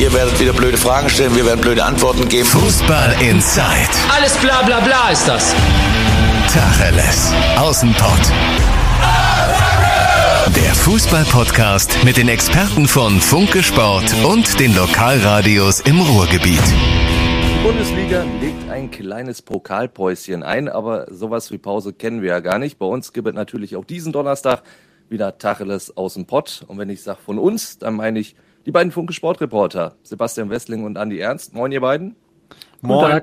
Ihr werdet wieder blöde Fragen stellen, wir werden blöde Antworten geben. Fußball Inside. Alles bla bla bla ist das. Tacheles. Außenpott. Der Fußball-Podcast mit den Experten von Funke Sport und den Lokalradios im Ruhrgebiet. Die Bundesliga legt ein kleines Pokalpäuschen ein, aber sowas wie Pause kennen wir ja gar nicht. Bei uns gibt es natürlich auch diesen Donnerstag wieder Tacheles aus dem Pott. Und wenn ich sage von uns, dann meine ich die beiden Funke Sportreporter, Sebastian Wessling und Andi Ernst. Moin, ihr beiden. Moin.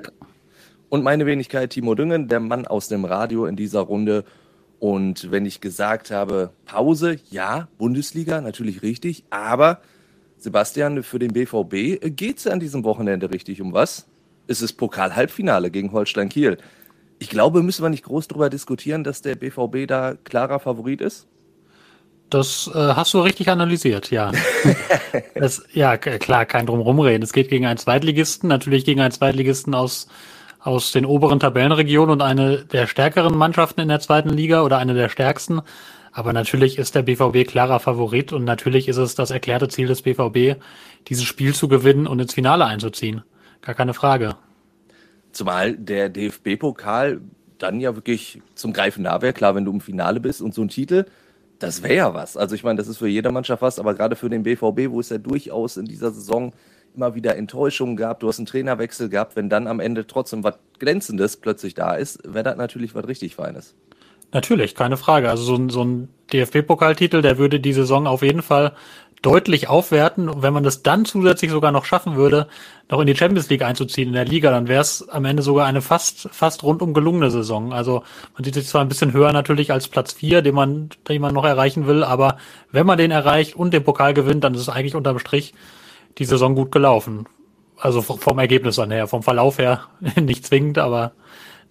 Und meine Wenigkeit Timo Düngen, der Mann aus dem Radio in dieser Runde. Und wenn ich gesagt habe, Pause, ja, Bundesliga, natürlich richtig, aber Sebastian, für den BVB geht es an diesem Wochenende richtig um was? Es ist Pokal-Halbfinale gegen Holstein Kiel. Ich glaube, müssen wir nicht groß darüber diskutieren, dass der BVB da klarer Favorit ist? Das äh, hast du richtig analysiert, ja. das, ja, klar, kein Drumrumreden. Es geht gegen einen Zweitligisten, natürlich gegen einen Zweitligisten aus, aus den oberen Tabellenregionen und eine der stärkeren Mannschaften in der zweiten Liga oder eine der stärksten. Aber natürlich ist der BVB klarer Favorit und natürlich ist es das erklärte Ziel des BVB, dieses Spiel zu gewinnen und ins Finale einzuziehen. Gar keine Frage. Zumal der DFB-Pokal dann ja wirklich zum Greifen nah wäre. Klar, wenn du im Finale bist und so ein Titel, das wäre ja was. Also ich meine, das ist für jede Mannschaft was, aber gerade für den BVB, wo es ja durchaus in dieser Saison immer wieder Enttäuschungen gab, du hast einen Trainerwechsel gehabt, wenn dann am Ende trotzdem was Glänzendes plötzlich da ist, wäre das natürlich was richtig Feines. Natürlich, keine Frage. Also so ein, so ein DFB-Pokaltitel, der würde die Saison auf jeden Fall deutlich aufwerten. Und wenn man das dann zusätzlich sogar noch schaffen würde, noch in die Champions League einzuziehen in der Liga, dann wäre es am Ende sogar eine fast, fast rundum gelungene Saison. Also man sieht sich zwar ein bisschen höher natürlich als Platz vier, den man, den man noch erreichen will, aber wenn man den erreicht und den Pokal gewinnt, dann ist es eigentlich unterm Strich die Saison gut gelaufen. Also vom Ergebnis dann her, vom Verlauf her nicht zwingend, aber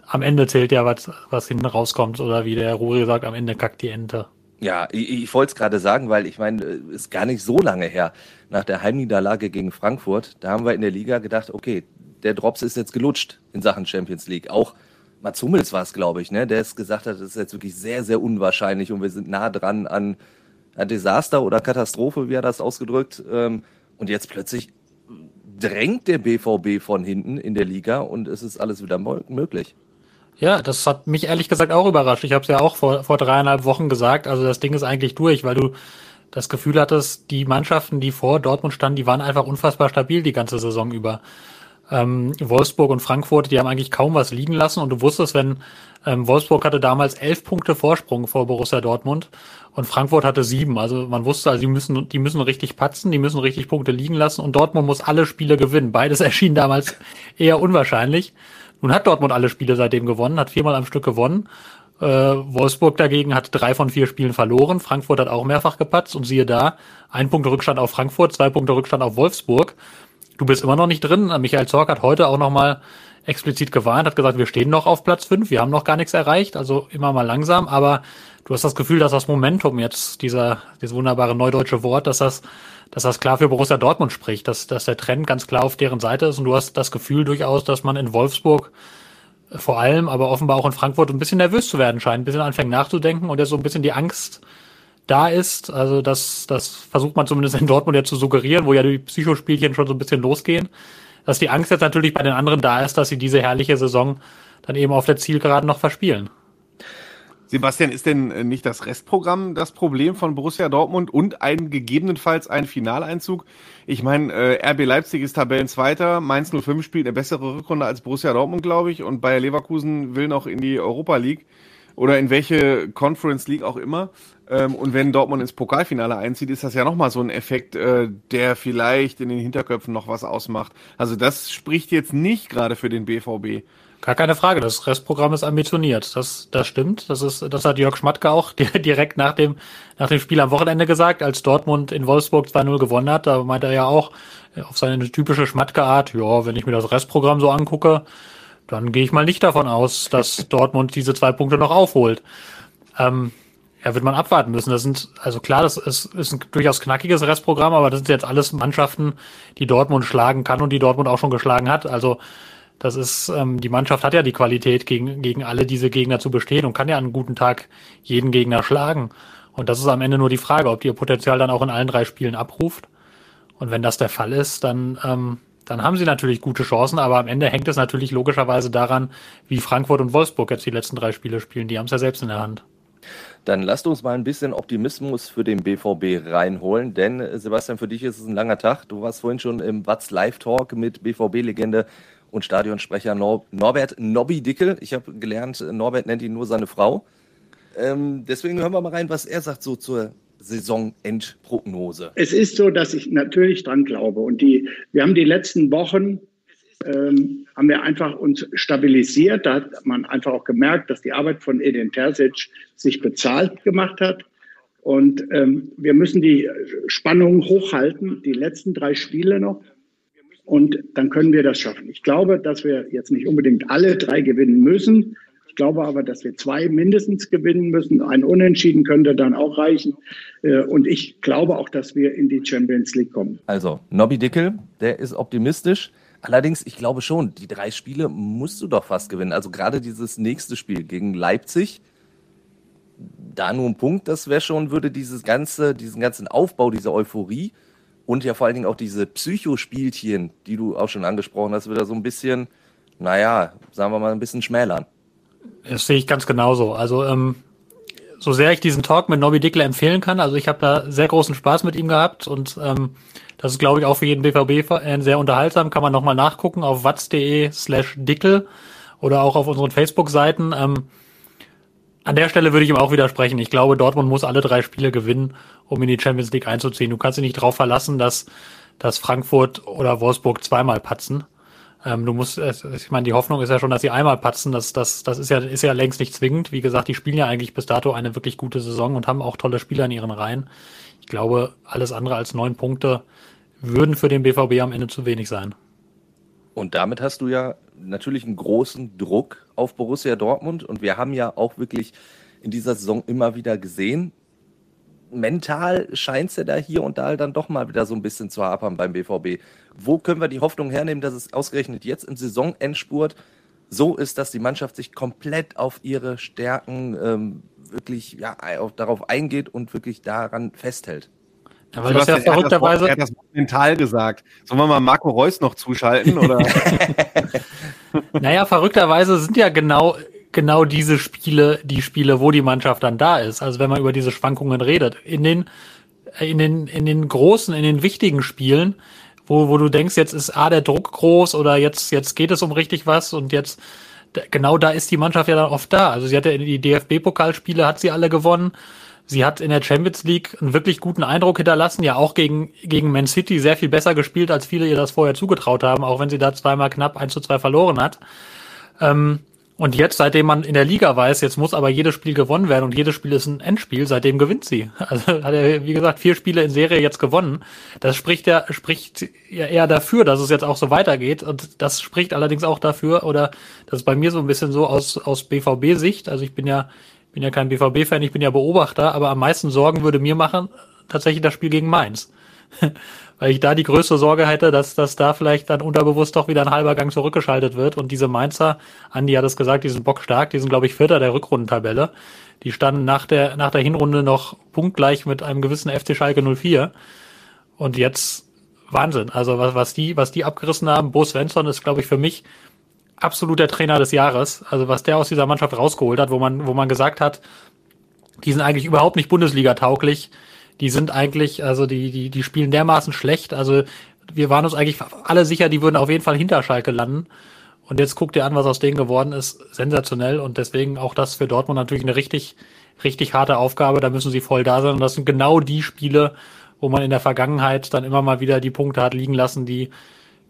am Ende zählt ja, was, was hinten rauskommt. Oder wie der Ruri sagt, am Ende kackt die Ente. Ja, ich, ich wollte es gerade sagen, weil ich meine, ist gar nicht so lange her nach der Heimniederlage gegen Frankfurt. Da haben wir in der Liga gedacht, okay, der Drops ist jetzt gelutscht in Sachen Champions League. Auch Mats Hummels war es, glaube ich, ne, der es gesagt hat, das ist jetzt wirklich sehr, sehr unwahrscheinlich und wir sind nah dran an ein Desaster oder Katastrophe, wie er das ausgedrückt. Ähm, und jetzt plötzlich drängt der BVB von hinten in der Liga und es ist alles wieder möglich. Ja, das hat mich ehrlich gesagt auch überrascht. Ich habe es ja auch vor, vor dreieinhalb Wochen gesagt. Also das Ding ist eigentlich durch, weil du das Gefühl hattest, die Mannschaften, die vor Dortmund standen, die waren einfach unfassbar stabil die ganze Saison über. Ähm, Wolfsburg und Frankfurt, die haben eigentlich kaum was liegen lassen und du wusstest, wenn ähm, Wolfsburg hatte damals elf Punkte Vorsprung vor Borussia Dortmund und Frankfurt hatte sieben. Also man wusste, also die müssen, die müssen richtig patzen, die müssen richtig Punkte liegen lassen und Dortmund muss alle Spiele gewinnen. Beides erschien damals eher unwahrscheinlich. Nun hat Dortmund alle Spiele seitdem gewonnen, hat viermal am Stück gewonnen. Äh, Wolfsburg dagegen hat drei von vier Spielen verloren. Frankfurt hat auch mehrfach gepatzt und siehe da, ein Punkt Rückstand auf Frankfurt, zwei Punkte Rückstand auf Wolfsburg. Du bist immer noch nicht drin. Michael Zorc hat heute auch nochmal explizit gewarnt, hat gesagt, wir stehen noch auf Platz fünf, wir haben noch gar nichts erreicht, also immer mal langsam, aber du hast das Gefühl, dass das Momentum jetzt, dieser, dieses wunderbare neudeutsche Wort, dass das dass das klar für Borussia Dortmund spricht, dass, dass der Trend ganz klar auf deren Seite ist und du hast das Gefühl durchaus, dass man in Wolfsburg äh, vor allem, aber offenbar auch in Frankfurt ein bisschen nervös zu werden scheint, ein bisschen anfängt nachzudenken und jetzt so ein bisschen die Angst da ist. Also das, das versucht man zumindest in Dortmund ja zu suggerieren, wo ja die Psychospielchen schon so ein bisschen losgehen. Dass die Angst jetzt natürlich bei den anderen da ist, dass sie diese herrliche Saison dann eben auf der Zielgeraden noch verspielen. Sebastian, ist denn äh, nicht das Restprogramm das Problem von Borussia Dortmund und ein gegebenenfalls ein Finaleinzug? Ich meine, äh, RB Leipzig ist Tabellenzweiter, Mainz 05 spielt eine bessere Rückrunde als Borussia Dortmund, glaube ich, und Bayer Leverkusen will noch in die Europa League oder in welche Conference League auch immer. Ähm, und wenn Dortmund ins Pokalfinale einzieht, ist das ja nochmal so ein Effekt, äh, der vielleicht in den Hinterköpfen noch was ausmacht. Also das spricht jetzt nicht gerade für den BVB. Gar keine Frage, das Restprogramm ist ambitioniert. Das, das stimmt. Das ist, das hat Jörg Schmatke auch direkt nach dem, nach dem Spiel am Wochenende gesagt, als Dortmund in Wolfsburg 2-0 gewonnen hat. Da meinte er ja auch äh, auf seine typische Schmatke-Art, ja, wenn ich mir das Restprogramm so angucke, dann gehe ich mal nicht davon aus, dass Dortmund diese zwei Punkte noch aufholt. Ähm, ja, wird man abwarten müssen. Das sind, also klar, das ist, ist ein durchaus knackiges Restprogramm, aber das sind jetzt alles Mannschaften, die Dortmund schlagen kann und die Dortmund auch schon geschlagen hat. Also das ist, ähm, die Mannschaft hat ja die Qualität, gegen, gegen alle diese Gegner zu bestehen und kann ja an einem guten Tag jeden Gegner schlagen. Und das ist am Ende nur die Frage, ob die ihr Potenzial dann auch in allen drei Spielen abruft. Und wenn das der Fall ist, dann, ähm, dann haben sie natürlich gute Chancen, aber am Ende hängt es natürlich logischerweise daran, wie Frankfurt und Wolfsburg jetzt die letzten drei Spiele spielen. Die haben es ja selbst in der Hand. Dann lasst uns mal ein bisschen Optimismus für den BVB reinholen, denn äh, Sebastian, für dich ist es ein langer Tag. Du warst vorhin schon im Watz Live Talk mit BVB-Legende und Stadionsprecher Nor Norbert Nobby Dickel. Ich habe gelernt, Norbert nennt ihn nur seine Frau. Ähm, deswegen hören wir mal rein, was er sagt so zur Saisonendprognose. Es ist so, dass ich natürlich dran glaube. Und die, wir haben die letzten Wochen ähm, haben wir einfach uns stabilisiert. Da hat man einfach auch gemerkt, dass die Arbeit von Edin Terzic sich bezahlt gemacht hat. Und ähm, wir müssen die Spannung hochhalten, die letzten drei Spiele noch. Und dann können wir das schaffen. Ich glaube, dass wir jetzt nicht unbedingt alle drei gewinnen müssen. Ich glaube aber, dass wir zwei mindestens gewinnen müssen. Ein Unentschieden könnte dann auch reichen. Äh, und ich glaube auch, dass wir in die Champions League kommen. Also, Nobby Dickel, der ist optimistisch. Allerdings, ich glaube schon, die drei Spiele musst du doch fast gewinnen. Also gerade dieses nächste Spiel gegen Leipzig, da nur ein Punkt, das wäre schon, würde dieses ganze, diesen ganzen Aufbau, diese Euphorie und ja vor allen Dingen auch diese Psychospielchen, die du auch schon angesprochen hast, wieder so ein bisschen, naja, sagen wir mal, ein bisschen schmälern. Das sehe ich ganz genauso. Also, ähm, so sehr ich diesen Talk mit Nobby Dickler empfehlen kann, also ich habe da sehr großen Spaß mit ihm gehabt und ähm, das ist, glaube ich, auch für jeden BVB-Fan sehr unterhaltsam. Kann man nochmal nachgucken auf watz.de slash dickel oder auch auf unseren Facebook-Seiten. Ähm, an der Stelle würde ich ihm auch widersprechen. Ich glaube, Dortmund muss alle drei Spiele gewinnen, um in die Champions League einzuziehen. Du kannst dich nicht darauf verlassen, dass, dass Frankfurt oder Wolfsburg zweimal patzen. Ähm, du musst, ich meine, die Hoffnung ist ja schon, dass sie einmal patzen. Das, das, das ist ja, ist ja längst nicht zwingend. Wie gesagt, die spielen ja eigentlich bis dato eine wirklich gute Saison und haben auch tolle Spieler in ihren Reihen. Ich glaube, alles andere als neun Punkte würden für den BVB am Ende zu wenig sein. Und damit hast du ja natürlich einen großen Druck auf Borussia Dortmund. Und wir haben ja auch wirklich in dieser Saison immer wieder gesehen, mental scheint es ja da hier und da dann doch mal wieder so ein bisschen zu hapern beim BVB. Wo können wir die Hoffnung hernehmen, dass es ausgerechnet jetzt im Saisonendspurt so ist, dass die Mannschaft sich komplett auf ihre Stärken ähm, wirklich ja, darauf eingeht und wirklich daran festhält? Ja, weil das ja verrückterweise. Er hat das mental gesagt. Sollen wir mal Marco Reus noch zuschalten? Oder? naja, verrückterweise sind ja genau, genau diese Spiele die Spiele, wo die Mannschaft dann da ist. Also wenn man über diese Schwankungen redet. In den, in den, in den großen, in den wichtigen Spielen, wo, wo du denkst, jetzt ist A der Druck groß oder jetzt, jetzt geht es um richtig was und jetzt, genau da ist die Mannschaft ja dann oft da. Also sie hat ja die DFB-Pokalspiele, hat sie alle gewonnen. Sie hat in der Champions League einen wirklich guten Eindruck hinterlassen, ja auch gegen, gegen Man City sehr viel besser gespielt, als viele ihr das vorher zugetraut haben, auch wenn sie da zweimal knapp 1 zu 2 verloren hat. Ähm, und jetzt, seitdem man in der Liga weiß, jetzt muss aber jedes Spiel gewonnen werden und jedes Spiel ist ein Endspiel, seitdem gewinnt sie. Also hat er, wie gesagt, vier Spiele in Serie jetzt gewonnen. Das spricht ja, spricht ja eher dafür, dass es jetzt auch so weitergeht. Und das spricht allerdings auch dafür, oder das ist bei mir so ein bisschen so aus, aus BVB-Sicht. Also ich bin ja bin ja kein BVB-Fan, ich bin ja Beobachter, aber am meisten Sorgen würde mir machen tatsächlich das Spiel gegen Mainz. Weil ich da die größte Sorge hätte, dass, dass da vielleicht dann unterbewusst doch wieder ein halber Gang zurückgeschaltet wird. Und diese Mainzer, Andi hat es gesagt, die sind bockstark, die sind, glaube ich, Vierter der Rückrundentabelle. Die standen nach der, nach der Hinrunde noch punktgleich mit einem gewissen FC Schalke 04. Und jetzt Wahnsinn. Also was, was die, was die abgerissen haben, Bo Svensson ist, glaube ich, für mich absolut der Trainer des Jahres. Also was der aus dieser Mannschaft rausgeholt hat, wo man, wo man gesagt hat, die sind eigentlich überhaupt nicht Bundesliga-tauglich. Die sind eigentlich, also die, die, die spielen dermaßen schlecht. Also wir waren uns eigentlich alle sicher, die würden auf jeden Fall hinter Schalke landen. Und jetzt guckt ihr an, was aus denen geworden ist. Sensationell. Und deswegen auch das für Dortmund natürlich eine richtig, richtig harte Aufgabe. Da müssen sie voll da sein. Und das sind genau die Spiele, wo man in der Vergangenheit dann immer mal wieder die Punkte hat liegen lassen, die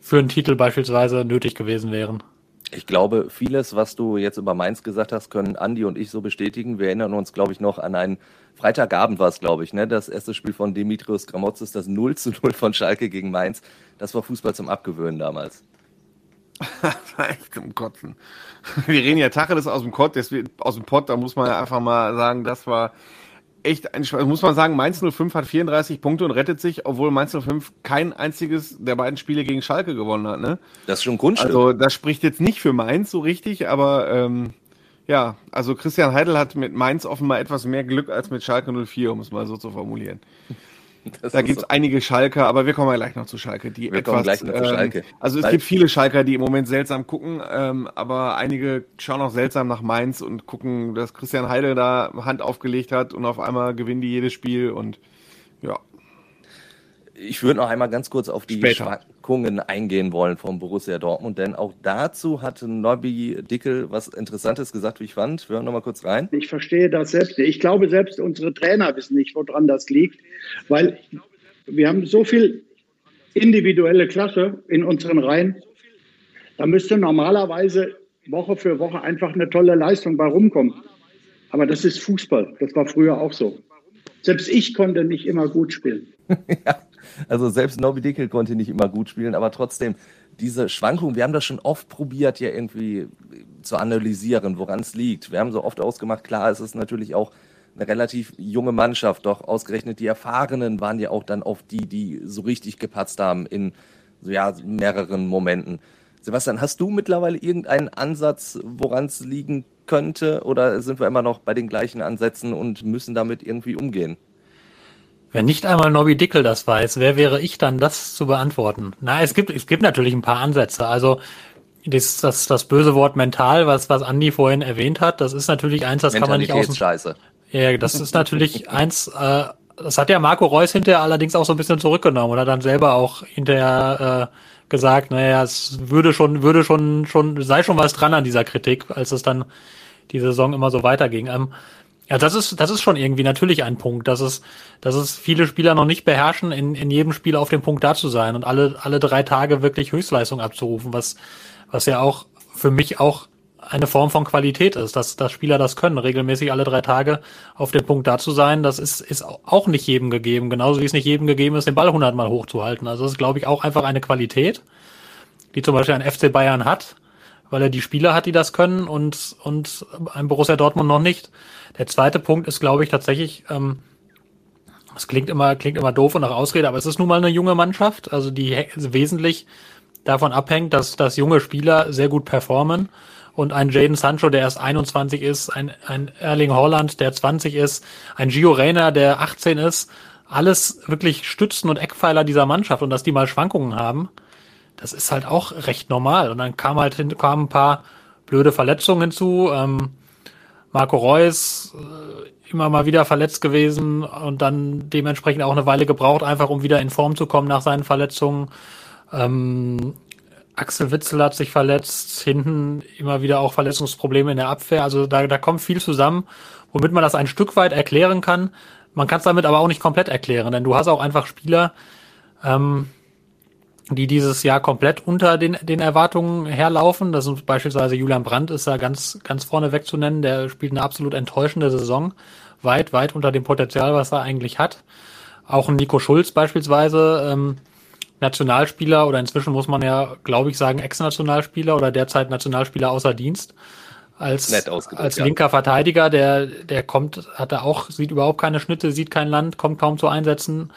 für einen Titel beispielsweise nötig gewesen wären. Ich glaube, vieles, was du jetzt über Mainz gesagt hast, können Andi und ich so bestätigen. Wir erinnern uns, glaube ich, noch an einen Freitagabend war es, glaube ich, ne? Das erste Spiel von Dimitrios Gramotzes, das 0 zu 0 von Schalke gegen Mainz. Das war Fußball zum Abgewöhnen damals. Echt zum Kotzen. Wir reden ja Tacheles aus dem Kott, aus dem Pott, da muss man ja einfach mal sagen, das war echt ein. Muss man sagen, Mainz 05 hat 34 Punkte und rettet sich, obwohl Mainz 05 kein einziges der beiden Spiele gegen Schalke gewonnen hat. Ne? Das ist schon Grundstück. Also das spricht jetzt nicht für Mainz so richtig, aber ähm, ja, also Christian Heidel hat mit Mainz offenbar etwas mehr Glück als mit Schalke 04, um es mal so zu formulieren. Das da gibt es so. einige Schalker, aber wir kommen ja gleich noch zu Schalke. Die wir etwas, gleich noch zu ähm, Schalke. Also es Weil, gibt viele Schalker, die im Moment seltsam gucken, ähm, aber einige schauen auch seltsam nach Mainz und gucken, dass Christian Heide da Hand aufgelegt hat und auf einmal gewinnen die jedes Spiel und ja. Ich würde noch einmal ganz kurz auf die Später. Schwankungen eingehen wollen vom Borussia Dortmund, denn auch dazu hat Nobby Dickel was Interessantes gesagt, wie ich fand. Wir hören noch mal kurz rein. Ich verstehe das selbst. Ich glaube, selbst unsere Trainer wissen nicht, woran das liegt, weil wir haben so viel individuelle Klasse in unseren Reihen. Da müsste normalerweise Woche für Woche einfach eine tolle Leistung bei rumkommen. Aber das ist Fußball. Das war früher auch so. Selbst ich konnte nicht immer gut spielen. ja, also selbst Nobby Dickel konnte nicht immer gut spielen, aber trotzdem, diese Schwankungen, wir haben das schon oft probiert, ja irgendwie zu analysieren, woran es liegt. Wir haben so oft ausgemacht, klar, es ist natürlich auch eine relativ junge Mannschaft, doch ausgerechnet die Erfahrenen waren ja auch dann oft die, die so richtig gepatzt haben in ja, mehreren Momenten. Sebastian, hast du mittlerweile irgendeinen Ansatz, woran es liegen könnte? Oder sind wir immer noch bei den gleichen Ansätzen und müssen damit irgendwie umgehen? Wenn nicht einmal Nobby Dickel das weiß, wer wäre ich dann, das zu beantworten? Na, es gibt, es gibt natürlich ein paar Ansätze. Also das, das, das böse Wort mental, was, was Andi vorhin erwähnt hat, das ist natürlich eins, das kann man nicht aus. Scheiße. Ja, das ist natürlich eins, äh, das hat ja Marco Reus hinterher allerdings auch so ein bisschen zurückgenommen oder dann selber auch hinterher äh, gesagt, naja, es würde schon, würde schon, schon, sei schon was dran an dieser Kritik, als es dann die Saison immer so weiterging. Ähm, ja, das ist, das ist schon irgendwie natürlich ein Punkt, dass es, dass es viele Spieler noch nicht beherrschen, in, in jedem Spiel auf dem Punkt da zu sein und alle, alle drei Tage wirklich Höchstleistung abzurufen, was, was ja auch für mich auch eine Form von Qualität ist, dass, dass Spieler das können, regelmäßig alle drei Tage auf dem Punkt da zu sein, das ist, ist auch nicht jedem gegeben, genauso wie es nicht jedem gegeben ist, den Ball hundertmal hochzuhalten. Also das ist, glaube ich, auch einfach eine Qualität, die zum Beispiel ein FC Bayern hat, weil er die Spieler hat, die das können und, und ein Borussia Dortmund noch nicht. Der zweite Punkt ist, glaube ich, tatsächlich, ähm, es klingt immer, klingt immer doof und nach Ausrede, aber es ist nun mal eine junge Mannschaft, also die wesentlich davon abhängt, dass, dass junge Spieler sehr gut performen und ein Jaden Sancho, der erst 21 ist, ein, ein Erling Holland, der 20 ist, ein Gio Reyna, der 18 ist, alles wirklich Stützen und Eckpfeiler dieser Mannschaft und dass die mal Schwankungen haben, das ist halt auch recht normal. Und dann kam halt hin, kamen ein paar blöde Verletzungen hinzu. Ähm, Marco Reus äh, immer mal wieder verletzt gewesen und dann dementsprechend auch eine Weile gebraucht, einfach um wieder in Form zu kommen nach seinen Verletzungen. Ähm, Axel Witzel hat sich verletzt, hinten immer wieder auch Verletzungsprobleme in der Abwehr. Also da, da kommt viel zusammen, womit man das ein Stück weit erklären kann. Man kann es damit aber auch nicht komplett erklären, denn du hast auch einfach Spieler, ähm, die dieses Jahr komplett unter den, den Erwartungen herlaufen. Das ist beispielsweise Julian Brandt ist da ganz, ganz vorne wegzunennen. Der spielt eine absolut enttäuschende Saison. Weit, weit unter dem Potenzial, was er eigentlich hat. Auch ein Nico Schulz beispielsweise, ähm, Nationalspieler oder inzwischen muss man ja, glaube ich, sagen, Ex-Nationalspieler oder derzeit Nationalspieler außer Dienst. Als, als linker ja. Verteidiger, der, der kommt, hat er auch, sieht überhaupt keine Schnitte, sieht kein Land, kommt kaum zu Einsätzen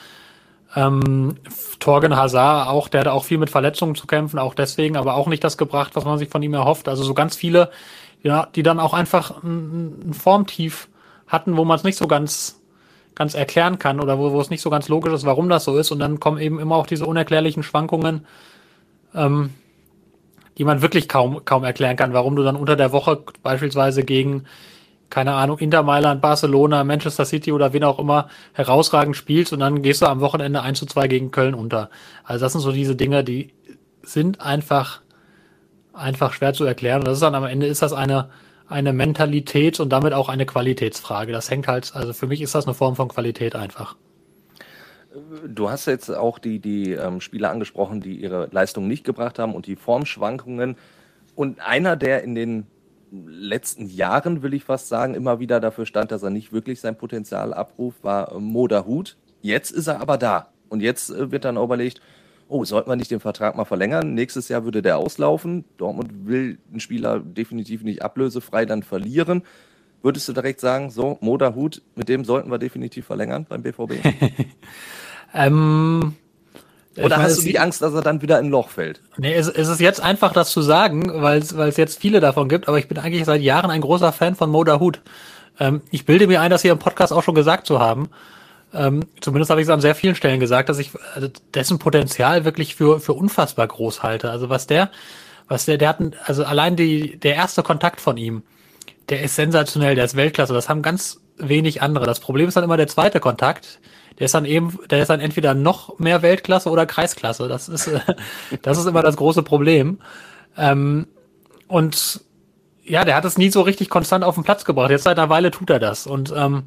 ähm, Torgen Hazard, auch, der hat auch viel mit Verletzungen zu kämpfen, auch deswegen, aber auch nicht das gebracht, was man sich von ihm erhofft. Also so ganz viele, ja, die dann auch einfach ein, ein Formtief hatten, wo man es nicht so ganz, ganz erklären kann oder wo, wo es nicht so ganz logisch ist, warum das so ist. Und dann kommen eben immer auch diese unerklärlichen Schwankungen, ähm, die man wirklich kaum, kaum erklären kann, warum du dann unter der Woche beispielsweise gegen keine Ahnung, Inter Mailand, Barcelona, Manchester City oder wen auch immer herausragend spielst und dann gehst du am Wochenende 1 zu 2 gegen Köln unter. Also das sind so diese Dinge, die sind einfach, einfach schwer zu erklären. Und das ist dann am Ende ist das eine, eine Mentalität und damit auch eine Qualitätsfrage. Das hängt halt, also für mich ist das eine Form von Qualität einfach. Du hast jetzt auch die, die ähm, Spieler angesprochen, die ihre Leistung nicht gebracht haben und die Formschwankungen. Und einer, der in den letzten Jahren, will ich fast sagen, immer wieder dafür stand, dass er nicht wirklich sein Potenzial abruft, war Moda Hut. Jetzt ist er aber da. Und jetzt äh, wird dann überlegt, oh, sollten wir nicht den Vertrag mal verlängern? Nächstes Jahr würde der auslaufen. Dortmund will einen Spieler definitiv nicht ablösefrei dann verlieren. Würdest du direkt sagen, so, Moda Hut, mit dem sollten wir definitiv verlängern beim BVB? ähm, oder meine, hast du die Angst, dass er dann wieder in ein Loch fällt? Nee, es, es ist jetzt einfach, das zu sagen, weil es jetzt viele davon gibt, aber ich bin eigentlich seit Jahren ein großer Fan von Moda Hut. Ähm, ich bilde mir ein, das hier im Podcast auch schon gesagt zu haben. Ähm, zumindest habe ich es an sehr vielen Stellen gesagt, dass ich also dessen Potenzial wirklich für, für unfassbar groß halte. Also was der, was der, der hat, also allein die, der erste Kontakt von ihm, der ist sensationell, der ist Weltklasse. Das haben ganz wenig andere. Das Problem ist dann immer der zweite Kontakt. Der ist dann eben, der ist dann entweder noch mehr Weltklasse oder Kreisklasse. Das ist, äh, das ist immer das große Problem. Ähm, und ja, der hat es nie so richtig konstant auf den Platz gebracht. Jetzt seit einer Weile tut er das. Und ähm,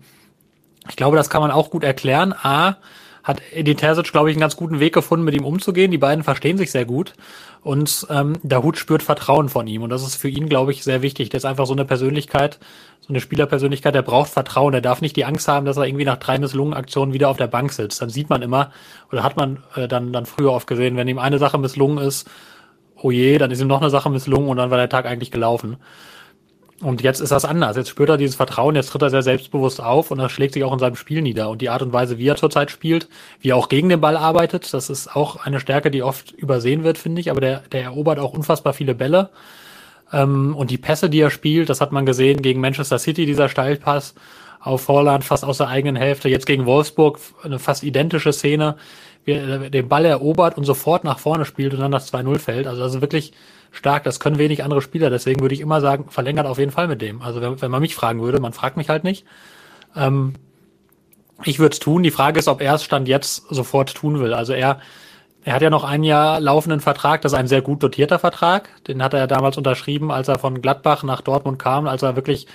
ich glaube, das kann man auch gut erklären. A, hat Edin Terzic, glaube ich, einen ganz guten Weg gefunden, mit ihm umzugehen. Die beiden verstehen sich sehr gut. Und ähm, der Hut spürt Vertrauen von ihm. Und das ist für ihn, glaube ich, sehr wichtig. Der ist einfach so eine Persönlichkeit, so eine Spielerpersönlichkeit, der braucht Vertrauen. Der darf nicht die Angst haben, dass er irgendwie nach drei Misslungen-Aktionen wieder auf der Bank sitzt. Dann sieht man immer, oder hat man äh, dann, dann früher oft gesehen, wenn ihm eine Sache misslungen ist, oh je, dann ist ihm noch eine Sache misslungen und dann war der Tag eigentlich gelaufen. Und jetzt ist das anders. Jetzt spürt er dieses Vertrauen, jetzt tritt er sehr selbstbewusst auf und das schlägt sich auch in seinem Spiel nieder. Und die Art und Weise, wie er zurzeit spielt, wie er auch gegen den Ball arbeitet, das ist auch eine Stärke, die oft übersehen wird, finde ich. Aber der, der erobert auch unfassbar viele Bälle. Ähm, und die Pässe, die er spielt, das hat man gesehen gegen Manchester City, dieser Steilpass auf Holland fast aus der eigenen Hälfte. Jetzt gegen Wolfsburg eine fast identische Szene, den Ball erobert und sofort nach vorne spielt und dann das 2-0 fällt. Also das ist wirklich stark. Das können wenig andere Spieler. Deswegen würde ich immer sagen, verlängert auf jeden Fall mit dem. Also wenn, wenn man mich fragen würde, man fragt mich halt nicht. Ähm, ich würde es tun. Die Frage ist, ob er es Stand jetzt sofort tun will. Also er, er hat ja noch ein Jahr laufenden Vertrag. Das ist ein sehr gut dotierter Vertrag. Den hat er ja damals unterschrieben, als er von Gladbach nach Dortmund kam, als er wirklich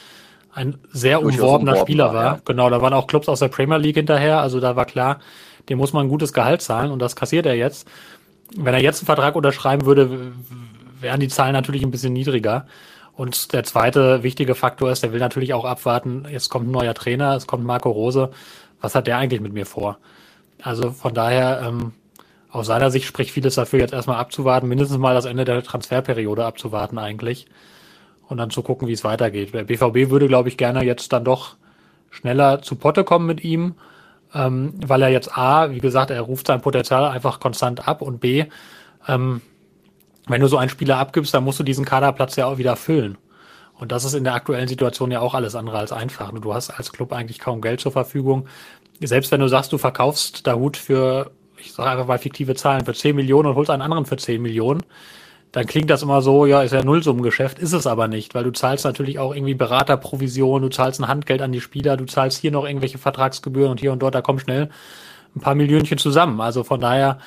ein sehr umworbener Spieler war. Ja. Genau, da waren auch Clubs aus der Premier League hinterher. Also da war klar, dem muss man ein gutes Gehalt zahlen und das kassiert er jetzt. Wenn er jetzt einen Vertrag unterschreiben würde, wären die Zahlen natürlich ein bisschen niedriger. Und der zweite wichtige Faktor ist, der will natürlich auch abwarten, jetzt kommt ein neuer Trainer, es kommt Marco Rose. Was hat der eigentlich mit mir vor? Also von daher, ähm, aus seiner Sicht spricht vieles dafür, jetzt erstmal abzuwarten, mindestens mal das Ende der Transferperiode abzuwarten eigentlich. Und dann zu gucken, wie es weitergeht. Der BVB würde, glaube ich, gerne jetzt dann doch schneller zu Potte kommen mit ihm, ähm, weil er jetzt A, wie gesagt, er ruft sein Potenzial einfach konstant ab und B, ähm, wenn du so einen Spieler abgibst, dann musst du diesen Kaderplatz ja auch wieder füllen. Und das ist in der aktuellen Situation ja auch alles andere als einfach. Du hast als Club eigentlich kaum Geld zur Verfügung. Selbst wenn du sagst, du verkaufst Dahut für, ich sage einfach mal fiktive Zahlen, für 10 Millionen und holst einen anderen für 10 Millionen, dann klingt das immer so, ja, ist ja Nullsummengeschäft, ist es aber nicht, weil du zahlst natürlich auch irgendwie Beraterprovision, du zahlst ein Handgeld an die Spieler, du zahlst hier noch irgendwelche Vertragsgebühren und hier und dort, da kommen schnell ein paar Millionchen zusammen. Also von daher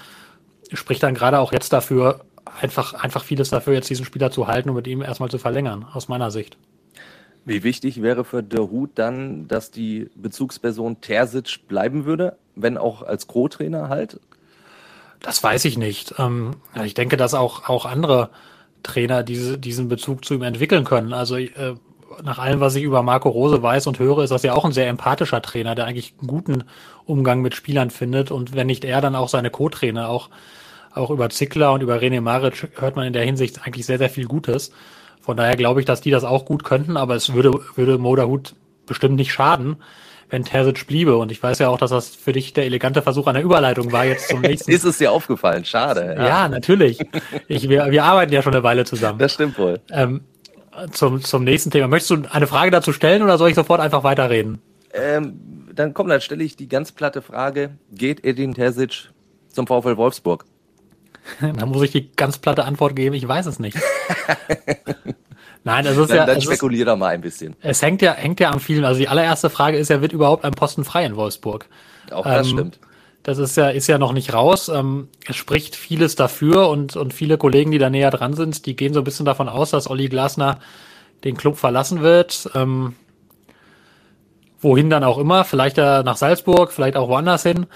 spricht dann gerade auch jetzt dafür, einfach, einfach vieles dafür, jetzt diesen Spieler zu halten und mit ihm erstmal zu verlängern, aus meiner Sicht. Wie wichtig wäre für der Hut dann, dass die Bezugsperson Terzic bleiben würde, wenn auch als Co-Trainer halt? Das weiß ich nicht. Ähm, ich denke, dass auch, auch andere Trainer diese, diesen Bezug zu ihm entwickeln können. Also äh, nach allem, was ich über Marco Rose weiß und höre, ist das ja auch ein sehr empathischer Trainer, der eigentlich einen guten Umgang mit Spielern findet und wenn nicht er, dann auch seine Co-Trainer auch auch über Zickler und über René Maric hört man in der Hinsicht eigentlich sehr, sehr viel Gutes. Von daher glaube ich, dass die das auch gut könnten, aber es würde, würde Moderhut bestimmt nicht schaden, wenn Terzic bliebe. Und ich weiß ja auch, dass das für dich der elegante Versuch einer Überleitung war jetzt zum nächsten. Ist es dir aufgefallen? Schade. Ja, ja natürlich. Ich, wir, wir arbeiten ja schon eine Weile zusammen. Das stimmt wohl. Ähm, zum, zum nächsten Thema. Möchtest du eine Frage dazu stellen oder soll ich sofort einfach weiterreden? Ähm, dann komm, dann stelle ich die ganz platte Frage. Geht Edin Terzic zum VfL Wolfsburg? da muss ich die ganz platte Antwort geben, ich weiß es nicht. Nein, es ist dann, ja. Dann spekulier doch mal ein bisschen. Es hängt ja, hängt ja am vielen. Also die allererste Frage ist ja, wird überhaupt ein Posten frei in Wolfsburg? Auch das ähm, stimmt. Das ist ja, ist ja noch nicht raus. Ähm, es spricht vieles dafür und, und viele Kollegen, die da näher dran sind, die gehen so ein bisschen davon aus, dass Olli Glasner den Club verlassen wird. Ähm, wohin dann auch immer, vielleicht ja nach Salzburg, vielleicht auch woanders hin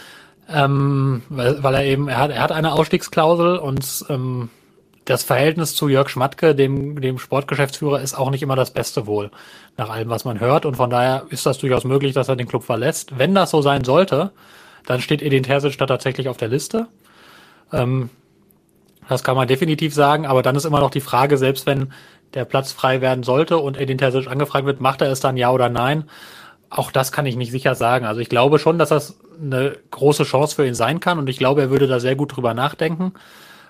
ähm, weil, weil er eben, er hat, er hat eine Ausstiegsklausel und ähm, das Verhältnis zu Jörg Schmatke, dem, dem Sportgeschäftsführer, ist auch nicht immer das Beste wohl, nach allem, was man hört. Und von daher ist das durchaus möglich, dass er den Club verlässt. Wenn das so sein sollte, dann steht Edin Terzic da tatsächlich auf der Liste. Ähm, das kann man definitiv sagen, aber dann ist immer noch die Frage, selbst wenn der Platz frei werden sollte und Edin Terzic angefragt wird, macht er es dann ja oder nein? Auch das kann ich nicht sicher sagen. Also ich glaube schon, dass das eine große Chance für ihn sein kann und ich glaube, er würde da sehr gut drüber nachdenken,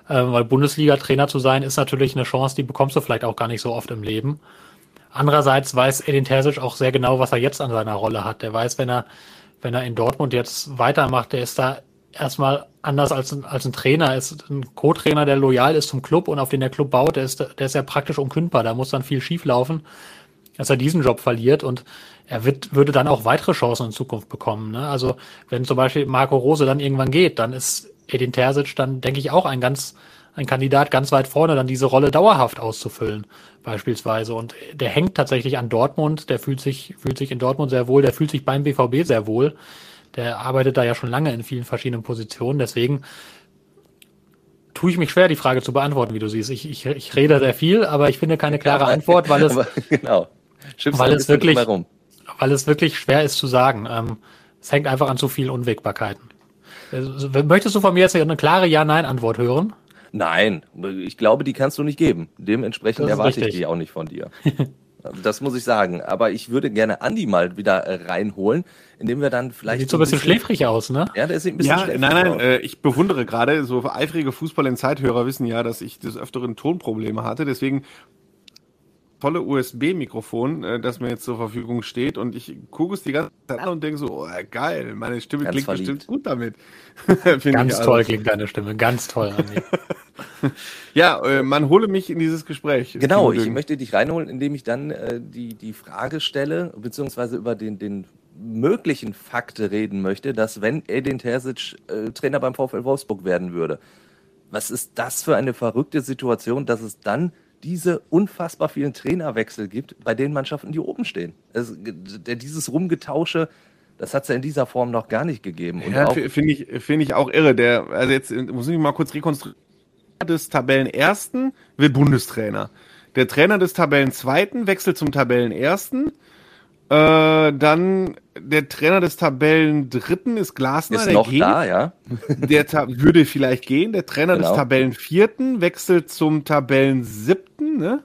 weil Bundesliga-Trainer zu sein ist natürlich eine Chance, die bekommst du vielleicht auch gar nicht so oft im Leben. Andererseits weiß Edin Terzic auch sehr genau, was er jetzt an seiner Rolle hat. Der weiß, wenn er wenn er in Dortmund jetzt weitermacht, der ist da erstmal anders als ein, als ein Trainer, ist ein Co-Trainer, der loyal ist zum Club und auf den der Club baut, der ist, der ist ja praktisch unkündbar, da muss dann viel schief laufen, dass er diesen Job verliert und er wird, würde dann auch weitere Chancen in Zukunft bekommen. Ne? Also wenn zum Beispiel Marco Rose dann irgendwann geht, dann ist Edin Terzic dann, denke ich, auch ein ganz ein Kandidat ganz weit vorne, dann diese Rolle dauerhaft auszufüllen, beispielsweise. Und der hängt tatsächlich an Dortmund, der fühlt sich, fühlt sich in Dortmund sehr wohl, der fühlt sich beim BVB sehr wohl. Der arbeitet da ja schon lange in vielen verschiedenen Positionen. Deswegen tue ich mich schwer, die Frage zu beantworten, wie du siehst. Ich, ich, ich rede sehr viel, aber ich finde keine klare Antwort, weil es, genau. weil es wirklich, weil es wirklich schwer ist zu sagen. Ähm, es hängt einfach an zu vielen Unwägbarkeiten. Also, möchtest du von mir jetzt eine klare Ja-Nein-Antwort hören? Nein, ich glaube, die kannst du nicht geben. Dementsprechend erwarte richtig. ich die auch nicht von dir. das muss ich sagen. Aber ich würde gerne Andi mal wieder äh, reinholen, indem wir dann vielleicht. Sieht so ein bisschen, bisschen schläfrig aus, ne? Ja, der sieht ein bisschen ja, schläfrig Nein, nein, äh, ich bewundere gerade, so eifrige Fußball- in Zeithörer wissen ja, dass ich des Öfteren Tonprobleme hatte. Deswegen tolle USB-Mikrofon, äh, das mir jetzt zur Verfügung steht und ich gucke es die ganze Zeit an und denke so, oh, geil, meine Stimme ganz klingt verliebt. bestimmt gut damit. ganz toll also. klingt deine Stimme, ganz toll. ja, äh, man hole mich in dieses Gespräch. Genau, ich möchte dich reinholen, indem ich dann äh, die, die Frage stelle, beziehungsweise über den, den möglichen Fakte reden möchte, dass wenn Edin Terzic äh, Trainer beim VfL Wolfsburg werden würde, was ist das für eine verrückte Situation, dass es dann diese unfassbar vielen Trainerwechsel gibt bei den Mannschaften, die oben stehen. Also, dieses Rumgetausche, das hat es ja in dieser Form noch gar nicht gegeben. Und ja, finde ich, finde ich auch irre. Der, also jetzt muss ich mal kurz rekonstruieren. Des Tabellenersten wird Bundestrainer. Der Trainer des Tabellenzweiten wechselt zum Tabellenersten. Äh, dann der Trainer des Tabellendritten ist Glasner. Ist noch geht. da, ja. Der würde vielleicht gehen. Der Trainer genau. des Tabellenvierten wechselt zum Tabellensiebten, ne?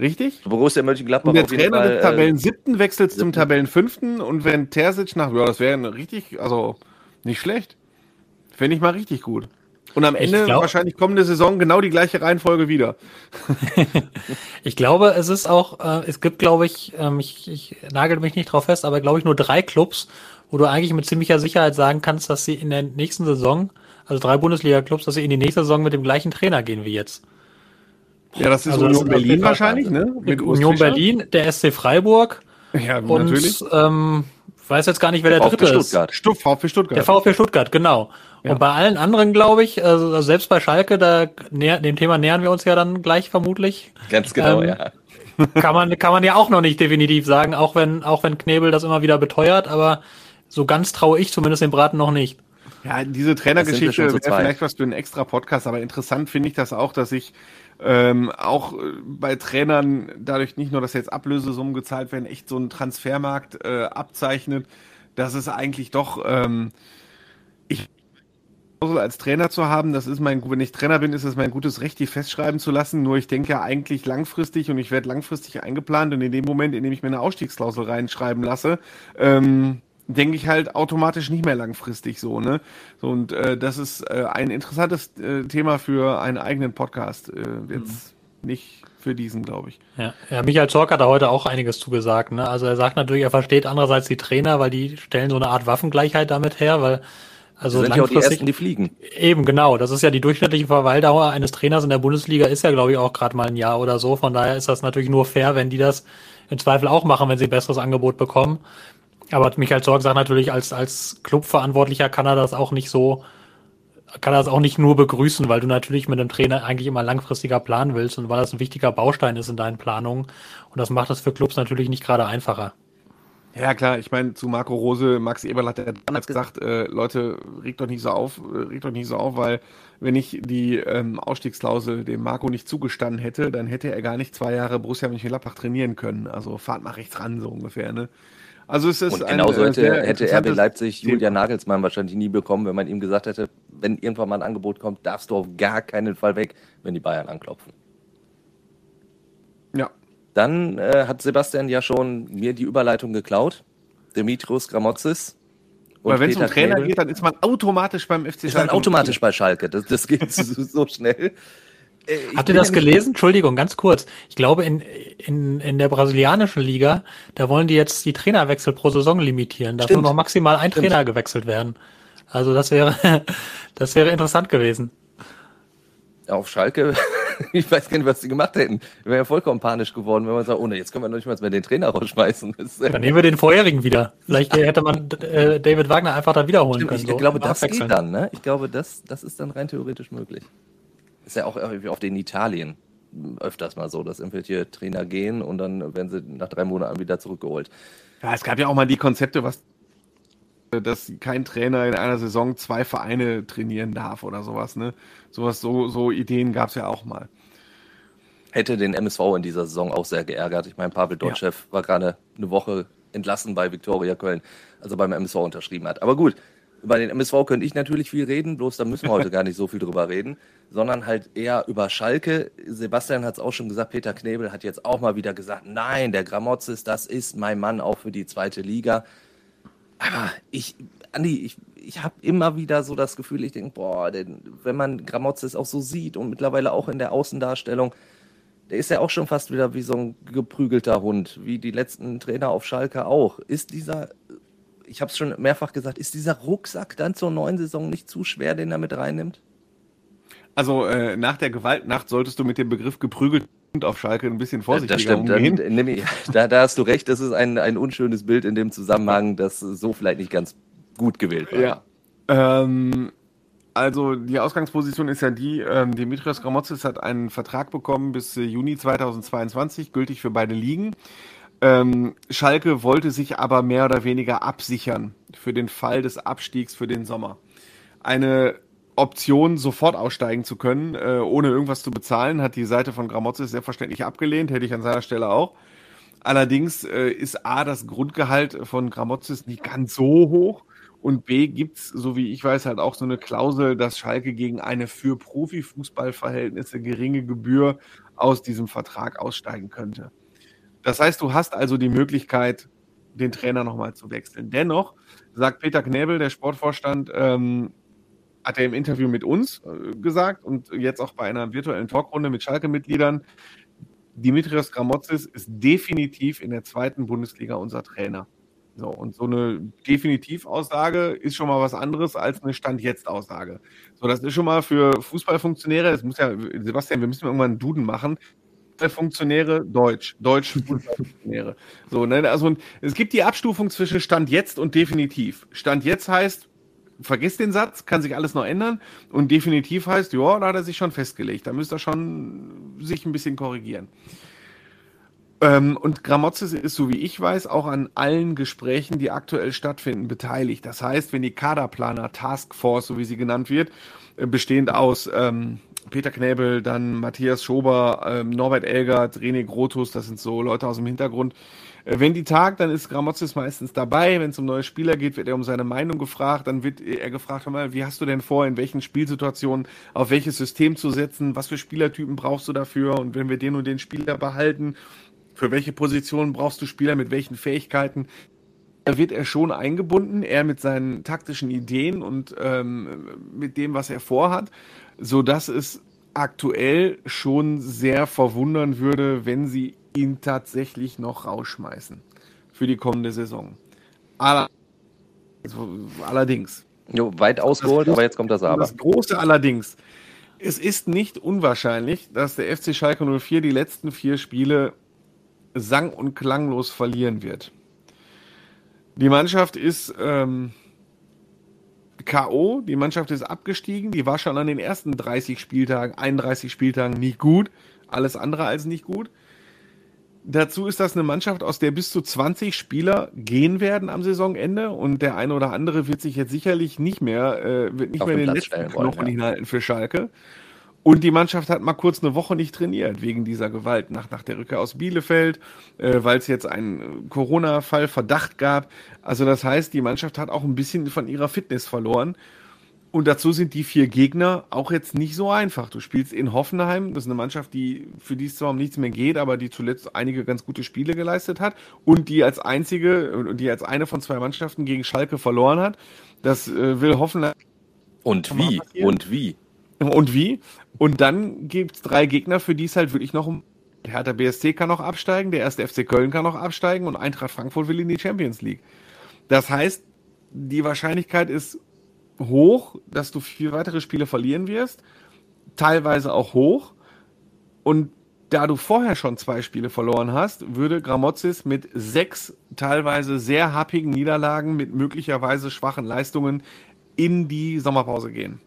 Richtig? Borussia Mönchengladbach. Und der Trainer Fall, des äh, Tabellensiebten wechselt zum Tabellenfünften und wenn Terzic nach, ja, das wäre richtig, also nicht schlecht. Fände ich mal richtig gut. Und am Ende glaub, wahrscheinlich kommende Saison genau die gleiche Reihenfolge wieder. ich glaube, es ist auch, äh, es gibt, glaube ich, ähm, ich, ich nagel mich nicht drauf fest, aber glaube ich nur drei Clubs, wo du eigentlich mit ziemlicher Sicherheit sagen kannst, dass sie in der nächsten Saison, also drei Bundesliga-Clubs, dass sie in die nächste Saison mit dem gleichen Trainer gehen wie jetzt. Ja, das ist also Union das Berlin wahrscheinlich, ne? Mit Union Berlin, der SC Freiburg. Ja, und, natürlich. Ähm, weiß jetzt gar nicht, wer der, der dritte Stuttgart. ist. Stuttgart. VfB Stuttgart. Der VfB Stuttgart, genau. Ja. Und bei allen anderen, glaube ich, also selbst bei Schalke, da näher, dem Thema nähern wir uns ja dann gleich vermutlich. Ganz genau, ähm, ja. Kann man, kann man ja auch noch nicht definitiv sagen, auch wenn, auch wenn Knebel das immer wieder beteuert, aber so ganz traue ich zumindest dem Braten noch nicht. Ja, diese Trainergeschichte wäre vielleicht was für einen extra Podcast, aber interessant finde ich das auch, dass ich ähm, auch äh, bei Trainern dadurch nicht nur, dass jetzt Ablösesummen gezahlt werden, echt so ein Transfermarkt äh, abzeichnet, dass es eigentlich doch ähm, ich als Trainer zu haben, das ist mein, wenn ich Trainer bin, ist es mein gutes Recht, die festschreiben zu lassen. Nur ich denke ja eigentlich langfristig und ich werde langfristig eingeplant und in dem Moment, in dem ich mir eine Ausstiegsklausel reinschreiben lasse, ähm, denke ich halt automatisch nicht mehr langfristig so, ne? So, und äh, das ist äh, ein interessantes äh, Thema für einen eigenen Podcast. Äh, jetzt mhm. nicht für diesen, glaube ich. Ja. ja, Michael Zorc hat da heute auch einiges zugesagt. Ne? Also er sagt natürlich, er versteht andererseits die Trainer, weil die stellen so eine Art Waffengleichheit damit her, weil also sind ja auch die ersten, die fliegen. Eben, genau. Das ist ja die durchschnittliche Verweildauer eines Trainers in der Bundesliga ist ja, glaube ich, auch gerade mal ein Jahr oder so. Von daher ist das natürlich nur fair, wenn die das im Zweifel auch machen, wenn sie ein besseres Angebot bekommen. Aber Michael Zorg sagt natürlich, als, als Clubverantwortlicher kann er das auch nicht so, kann er das auch nicht nur begrüßen, weil du natürlich mit einem Trainer eigentlich immer langfristiger planen willst und weil das ein wichtiger Baustein ist in deinen Planungen. Und das macht es für Clubs natürlich nicht gerade einfacher. Ja, klar, ich meine, zu Marco Rose, Max Eberl hat ja damals gesagt, äh, Leute, regt doch nicht so auf, äh, regt doch nicht so auf, weil wenn ich die ähm, Ausstiegsklausel dem Marco nicht zugestanden hätte, dann hätte er gar nicht zwei Jahre Borussia Mönchengladbach trainieren können. Also fahrt mal rechts ran, so ungefähr, ne? Also es ist und genauso hätte, hätte RB Leipzig Julian Nagelsmann wahrscheinlich nie bekommen, wenn man ihm gesagt hätte, wenn irgendwann mal ein Angebot kommt, darfst du auf gar keinen Fall weg, wenn die Bayern anklopfen. Ja. Dann äh, hat Sebastian ja schon mir die Überleitung geklaut. Dimitrios Gramotzis. Aber wenn es um Trainer Knebel. geht, dann ist man automatisch beim FC Schalke. Ist man automatisch bei Schalke. Das, das geht so, so schnell. Äh, Habt ihr das gelesen? Entschuldigung, ganz kurz. Ich glaube, in, in, in der brasilianischen Liga, da wollen die jetzt die Trainerwechsel pro Saison limitieren. Da soll noch maximal ein Stimmt. Trainer gewechselt werden. Also das wäre, das wäre interessant gewesen. Auf Schalke, ich weiß gar nicht, was sie gemacht hätten. Wir wären ja vollkommen panisch geworden, wenn man sagt, oh ne, jetzt können wir noch nicht mal mehr den Trainer rausschmeißen. Dann nehmen wir den vorherigen wieder. Vielleicht hätte man äh, David Wagner einfach da wiederholen Stimmt, können. Ich so, glaube, das geht dann, ne? Ich glaube, das, das ist dann rein theoretisch möglich. Ist ja auch irgendwie oft in Italien öfters mal so, dass irgendwelche Trainer gehen und dann werden sie nach drei Monaten wieder zurückgeholt. Ja, es gab ja auch mal die Konzepte, was dass kein Trainer in einer Saison zwei Vereine trainieren darf oder sowas, ne? Sowas, so, so Ideen gab es ja auch mal. Hätte den MSV in dieser Saison auch sehr geärgert. Ich meine, Pavel Dotschew ja. war gerade eine Woche entlassen bei Viktoria Köln, also beim MSV unterschrieben hat. Aber gut, über den MSV könnte ich natürlich viel reden, bloß da müssen wir heute gar nicht so viel drüber reden, sondern halt eher über Schalke. Sebastian hat es auch schon gesagt, Peter Knebel hat jetzt auch mal wieder gesagt, nein, der Gramotzes, das ist mein Mann auch für die zweite Liga. Aber ich, Andi, ich, ich habe immer wieder so das Gefühl, ich denke, boah, denn, wenn man Gramotzes auch so sieht und mittlerweile auch in der Außendarstellung, der ist ja auch schon fast wieder wie so ein geprügelter Hund, wie die letzten Trainer auf Schalke auch. Ist dieser ich habe es schon mehrfach gesagt, ist dieser Rucksack dann zur neuen Saison nicht zu schwer, den er mit reinnimmt? Also äh, nach der Gewaltnacht solltest du mit dem Begriff geprügelt auf Schalke ein bisschen vorsichtiger das stimmt, umgehen. Dann, ich, da, da, hast du recht, das ist ein, ein unschönes Bild in dem Zusammenhang, das so vielleicht nicht ganz gut gewählt war. Ja. Ähm, also die Ausgangsposition ist ja die, ähm, Dimitrios Gramotzis hat einen Vertrag bekommen bis äh, Juni 2022, gültig für beide Ligen. Ähm, Schalke wollte sich aber mehr oder weniger absichern für den Fall des Abstiegs für den Sommer. Eine Option, sofort aussteigen zu können, äh, ohne irgendwas zu bezahlen, hat die Seite von Gramozis selbstverständlich abgelehnt, hätte ich an seiner Stelle auch. Allerdings äh, ist A, das Grundgehalt von Gramozis nicht ganz so hoch und B, gibt's so wie ich weiß, halt auch so eine Klausel, dass Schalke gegen eine für Profifußballverhältnisse geringe Gebühr aus diesem Vertrag aussteigen könnte. Das heißt, du hast also die Möglichkeit, den Trainer nochmal zu wechseln. Dennoch sagt Peter Knebel, der Sportvorstand, ähm, hat er im Interview mit uns äh, gesagt und jetzt auch bei einer virtuellen Talkrunde mit Schalke-Mitgliedern, Dimitrios Gramotzis ist definitiv in der zweiten Bundesliga unser Trainer. So, und so eine Definitivaussage ist schon mal was anderes als eine Stand-Jetzt-Aussage. So, das ist schon mal für Fußballfunktionäre, das muss ja, Sebastian, wir müssen irgendwann einen Duden machen, Funktionäre Deutsch, Deutsch Funktionäre. So, ne? Also es gibt die Abstufung zwischen Stand jetzt und definitiv. Stand jetzt heißt, vergiss den Satz, kann sich alles noch ändern. Und definitiv heißt, ja, da hat er sich schon festgelegt. Da müsste er schon sich ein bisschen korrigieren. Ähm, und Gramozis ist, so wie ich weiß, auch an allen Gesprächen, die aktuell stattfinden, beteiligt. Das heißt, wenn die Kaderplaner Taskforce, so wie sie genannt wird, äh, bestehend aus ähm, Peter Knäbel, dann Matthias Schober, ähm, Norbert Elgert, René Grotus, das sind so Leute aus dem Hintergrund. Äh, wenn die tagt, dann ist Gramozis meistens dabei. Wenn es um neue Spieler geht, wird er um seine Meinung gefragt. Dann wird er gefragt, mal, wie hast du denn vor, in welchen Spielsituationen auf welches System zu setzen? Was für Spielertypen brauchst du dafür? Und wenn wir den und den Spieler behalten, für welche Positionen brauchst du Spieler mit welchen Fähigkeiten? Da wird er schon eingebunden, er mit seinen taktischen Ideen und ähm, mit dem, was er vorhat so dass es aktuell schon sehr verwundern würde, wenn sie ihn tatsächlich noch rausschmeißen für die kommende Saison. Also, allerdings. Jo, weit ausgeholt, aber jetzt kommt das Aber. Das große allerdings. Es ist nicht unwahrscheinlich, dass der FC Schalke 04 die letzten vier Spiele sang- und klanglos verlieren wird. Die Mannschaft ist ähm, K.O. Die Mannschaft ist abgestiegen. Die war schon an den ersten 30 Spieltagen, 31 Spieltagen nicht gut. Alles andere als nicht gut. Dazu ist das eine Mannschaft, aus der bis zu 20 Spieler gehen werden am Saisonende und der eine oder andere wird sich jetzt sicherlich nicht mehr, äh, wird nicht Auf mehr den, den letzten Knochen ja. hinhalten für Schalke. Und die Mannschaft hat mal kurz eine Woche nicht trainiert wegen dieser Gewalt nach, nach der Rückkehr aus Bielefeld, äh, weil es jetzt einen Corona-Fall Verdacht gab. Also das heißt, die Mannschaft hat auch ein bisschen von ihrer Fitness verloren. Und dazu sind die vier Gegner auch jetzt nicht so einfach. Du spielst in Hoffenheim, das ist eine Mannschaft, die für die es zwar um nichts mehr geht, aber die zuletzt einige ganz gute Spiele geleistet hat und die als einzige, die als eine von zwei Mannschaften gegen Schalke verloren hat. Das äh, will Hoffenheim. Und wie? Und wie? Und wie? Und dann gibt es drei Gegner, für die es halt wirklich noch um. Der Hertha BSC kann noch absteigen, der erste FC Köln kann noch absteigen und Eintracht Frankfurt will in die Champions League. Das heißt, die Wahrscheinlichkeit ist hoch, dass du vier weitere Spiele verlieren wirst, teilweise auch hoch. Und da du vorher schon zwei Spiele verloren hast, würde Gramozis mit sechs teilweise sehr happigen Niederlagen mit möglicherweise schwachen Leistungen in die Sommerpause gehen.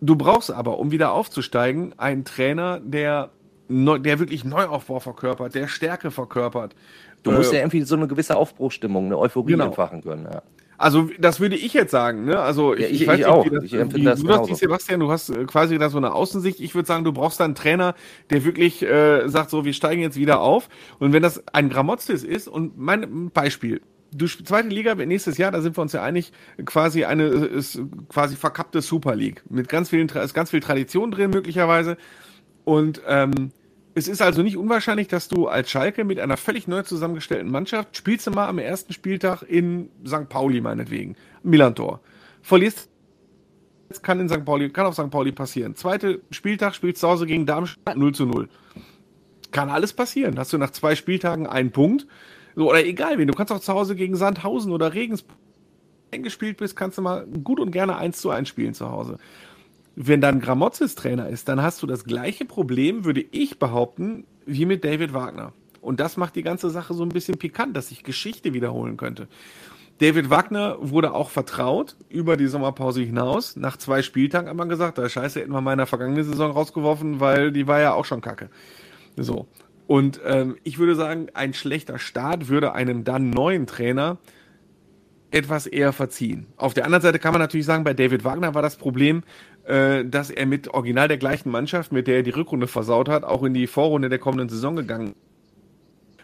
Du brauchst aber, um wieder aufzusteigen, einen Trainer, der, der wirklich Neuaufbau verkörpert, der Stärke verkörpert. Du musst äh, ja irgendwie so eine gewisse Aufbruchstimmung, eine Euphorie genau. entfachen können. Ja. Also das würde ich jetzt sagen. Ne? Also ja, ich, ich, weiß ich nicht, auch. Das, ich wie, das du hast die Sebastian, du hast äh, quasi da so eine Außensicht. Ich würde sagen, du brauchst da einen Trainer, der wirklich äh, sagt, so, wir steigen jetzt wieder auf. Und wenn das ein Gramotzis ist, und mein Beispiel, du zweite Liga nächstes Jahr, da sind wir uns ja einig, quasi eine ist quasi verkappte Super League mit ganz vielen ist ganz viel Tradition drin möglicherweise und ähm, es ist also nicht unwahrscheinlich, dass du als Schalke mit einer völlig neu zusammengestellten Mannschaft spielst du mal am ersten Spieltag in St. Pauli meinetwegen, Milan-Tor. Verlierst kann in St. Pauli, kann auf St. Pauli passieren. Zweiter Spieltag spielst du zu Hause gegen Darmstadt 0 zu 0. Kann alles passieren. Hast du nach zwei Spieltagen einen Punkt. So, oder egal wen. Du kannst auch zu Hause gegen Sandhausen oder Regensburg eingespielt bist, kannst du mal gut und gerne 1 zu 1 spielen zu Hause. Wenn dann Gramozis Trainer ist, dann hast du das gleiche Problem, würde ich behaupten, wie mit David Wagner. Und das macht die ganze Sache so ein bisschen pikant, dass sich Geschichte wiederholen könnte. David Wagner wurde auch vertraut über die Sommerpause hinaus. Nach zwei Spieltagen hat man gesagt, da scheiße, hätten wir meiner vergangenen Saison rausgeworfen, weil die war ja auch schon kacke. So. Und ähm, ich würde sagen, ein schlechter Start würde einem dann neuen Trainer etwas eher verziehen. Auf der anderen Seite kann man natürlich sagen, bei David Wagner war das Problem, äh, dass er mit original der gleichen Mannschaft, mit der er die Rückrunde versaut hat, auch in die Vorrunde der kommenden Saison gegangen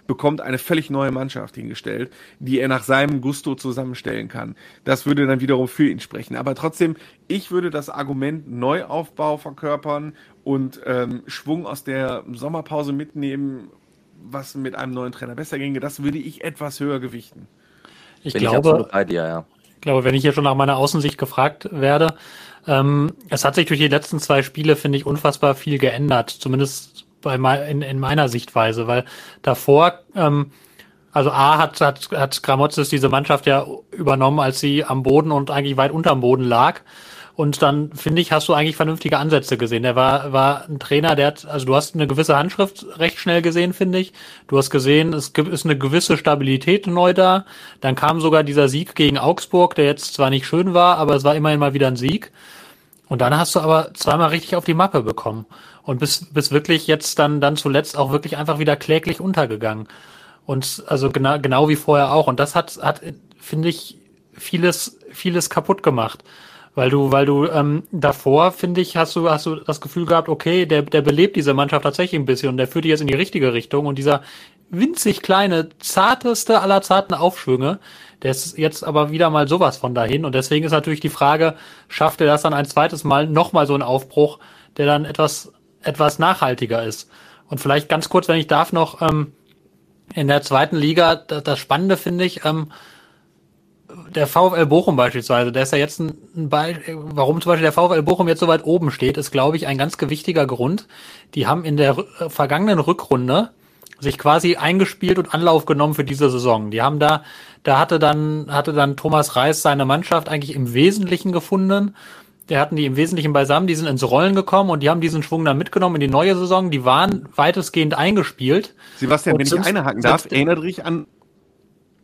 bekommt eine völlig neue Mannschaft hingestellt, die er nach seinem Gusto zusammenstellen kann. Das würde dann wiederum für ihn sprechen. Aber trotzdem, ich würde das Argument Neuaufbau verkörpern und ähm, Schwung aus der Sommerpause mitnehmen, was mit einem neuen Trainer besser ginge. Das würde ich etwas höher gewichten. Ich Bin glaube, ich dir, ja. Ich glaube, wenn ich hier schon nach meiner Außensicht gefragt werde, ähm, es hat sich durch die letzten zwei Spiele, finde ich, unfassbar viel geändert. Zumindest bei in, in meiner Sichtweise, weil davor, ähm, also A hat, hat, hat Gramozis diese Mannschaft ja übernommen, als sie am Boden und eigentlich weit unterm Boden lag. Und dann, finde ich, hast du eigentlich vernünftige Ansätze gesehen. Der war, war ein Trainer, der hat, also du hast eine gewisse Handschrift recht schnell gesehen, finde ich. Du hast gesehen, es gibt, ist eine gewisse Stabilität neu da. Dann kam sogar dieser Sieg gegen Augsburg, der jetzt zwar nicht schön war, aber es war immerhin mal wieder ein Sieg. Und dann hast du aber zweimal richtig auf die Mappe bekommen. Und bist, bist wirklich jetzt dann, dann zuletzt auch wirklich einfach wieder kläglich untergegangen. Und also genau, genau wie vorher auch. Und das hat, hat, finde ich, vieles, vieles kaputt gemacht. Weil du, weil du ähm, davor, finde ich, hast du, hast du das Gefühl gehabt, okay, der, der belebt diese Mannschaft tatsächlich ein bisschen und der führt die jetzt in die richtige Richtung und dieser winzig kleine, zarteste aller zarten Aufschwünge, der ist jetzt aber wieder mal sowas von dahin und deswegen ist natürlich die Frage, schafft er das dann ein zweites Mal nochmal so einen Aufbruch, der dann etwas, etwas nachhaltiger ist? Und vielleicht ganz kurz, wenn ich darf, noch ähm, in der zweiten Liga, das, das Spannende finde ich, ähm, der VfL Bochum beispielsweise, der ist ja jetzt ein, ein Be warum zum Beispiel der VfL Bochum jetzt so weit oben steht, ist, glaube ich, ein ganz gewichtiger Grund. Die haben in der äh, vergangenen Rückrunde sich quasi eingespielt und Anlauf genommen für diese Saison. Die haben da, da hatte dann, hatte dann Thomas Reis seine Mannschaft eigentlich im Wesentlichen gefunden. Der hatten die im Wesentlichen beisammen, die sind ins Rollen gekommen und die haben diesen Schwung dann mitgenommen in die neue Saison. Die waren weitestgehend eingespielt. Sebastian, wenn ich einhaken darf, erinnere dich an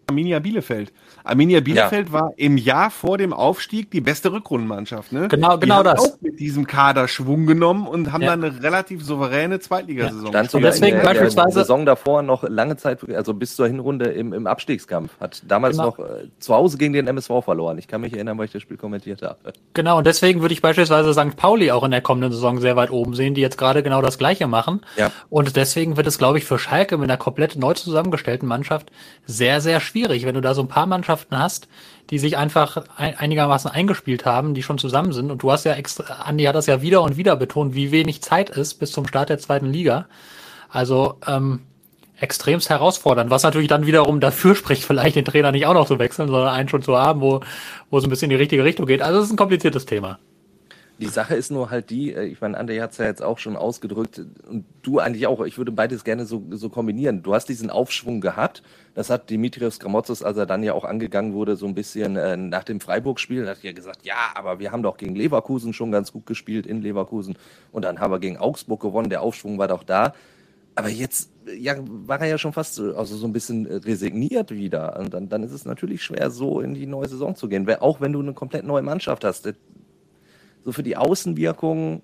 Arminia Bielefeld. Arminia Bielefeld ja. war im Jahr vor dem Aufstieg die beste Rückrundenmannschaft. Ne? Genau, genau die das. Auch mit diesem Kader Schwung genommen und haben ja. dann eine relativ souveräne Zweitligasaison. Ja. Stand sogar deswegen in der, beispielsweise der Saison davor noch lange Zeit, also bis zur Hinrunde im, im Abstiegskampf. Hat damals genau. noch äh, zu Hause gegen den MSV verloren. Ich kann mich erinnern, weil ich das Spiel kommentiert habe. Genau, und deswegen würde ich beispielsweise St. Pauli auch in der kommenden Saison sehr weit oben sehen, die jetzt gerade genau das Gleiche machen. Ja. Und deswegen wird es, glaube ich, für Schalke mit einer komplett neu zusammengestellten Mannschaft sehr, sehr schwierig, wenn du da so ein paar Mannschaften hast, die sich einfach einigermaßen eingespielt haben, die schon zusammen sind. Und du hast ja extra, Andi hat das ja wieder und wieder betont, wie wenig Zeit ist bis zum Start der zweiten Liga. Also ähm, extremst herausfordernd, was natürlich dann wiederum dafür spricht, vielleicht den Trainer nicht auch noch zu wechseln, sondern einen schon zu haben, wo, wo es ein bisschen in die richtige Richtung geht. Also es ist ein kompliziertes Thema. Die Sache ist nur halt die, äh, ich meine, André hat es ja jetzt auch schon ausgedrückt und du eigentlich auch, ich würde beides gerne so, so kombinieren. Du hast diesen Aufschwung gehabt, das hat Dimitrios Gramotzes, als er dann ja auch angegangen wurde, so ein bisschen äh, nach dem Freiburg-Spiel, hat ja gesagt, ja, aber wir haben doch gegen Leverkusen schon ganz gut gespielt in Leverkusen und dann haben wir gegen Augsburg gewonnen, der Aufschwung war doch da. Aber jetzt ja, war er ja schon fast also so ein bisschen resigniert wieder. Und dann, dann ist es natürlich schwer, so in die neue Saison zu gehen. Auch wenn du eine komplett neue Mannschaft hast so für die Außenwirkung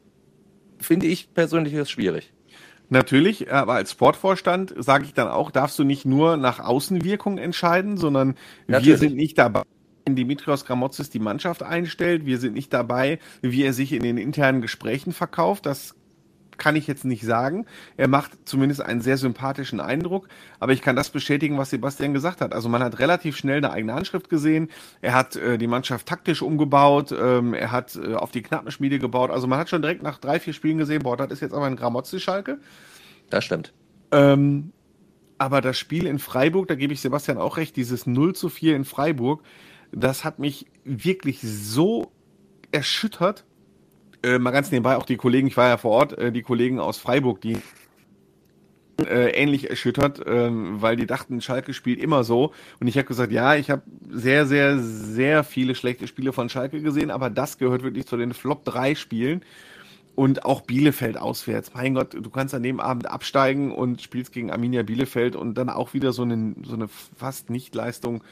finde ich persönlich das schwierig. Natürlich, aber als Sportvorstand sage ich dann auch, darfst du nicht nur nach Außenwirkung entscheiden, sondern Natürlich. wir sind nicht dabei, wenn Dimitrios Gramotzes die Mannschaft einstellt. Wir sind nicht dabei, wie er sich in den internen Gesprächen verkauft. Das kann ich jetzt nicht sagen. Er macht zumindest einen sehr sympathischen Eindruck, aber ich kann das bestätigen, was Sebastian gesagt hat. Also man hat relativ schnell eine eigene Anschrift gesehen. Er hat äh, die Mannschaft taktisch umgebaut, ähm, er hat äh, auf die Knappenschmiede gebaut. Also man hat schon direkt nach drei, vier Spielen gesehen, boah, das ist jetzt aber ein Gramozzi-Schalke. Das stimmt. Ähm, aber das Spiel in Freiburg, da gebe ich Sebastian auch recht, dieses 0 zu 4 in Freiburg, das hat mich wirklich so erschüttert, äh, mal ganz nebenbei auch die Kollegen, ich war ja vor Ort, äh, die Kollegen aus Freiburg, die äh, ähnlich erschüttert, ähm, weil die dachten, Schalke spielt immer so. Und ich habe gesagt, ja, ich habe sehr, sehr, sehr viele schlechte Spiele von Schalke gesehen, aber das gehört wirklich zu den Flop 3 Spielen. Und auch Bielefeld auswärts. Mein Gott, du kannst an dem Abend absteigen und spielst gegen Arminia Bielefeld und dann auch wieder so eine, so eine fast Nichtleistung.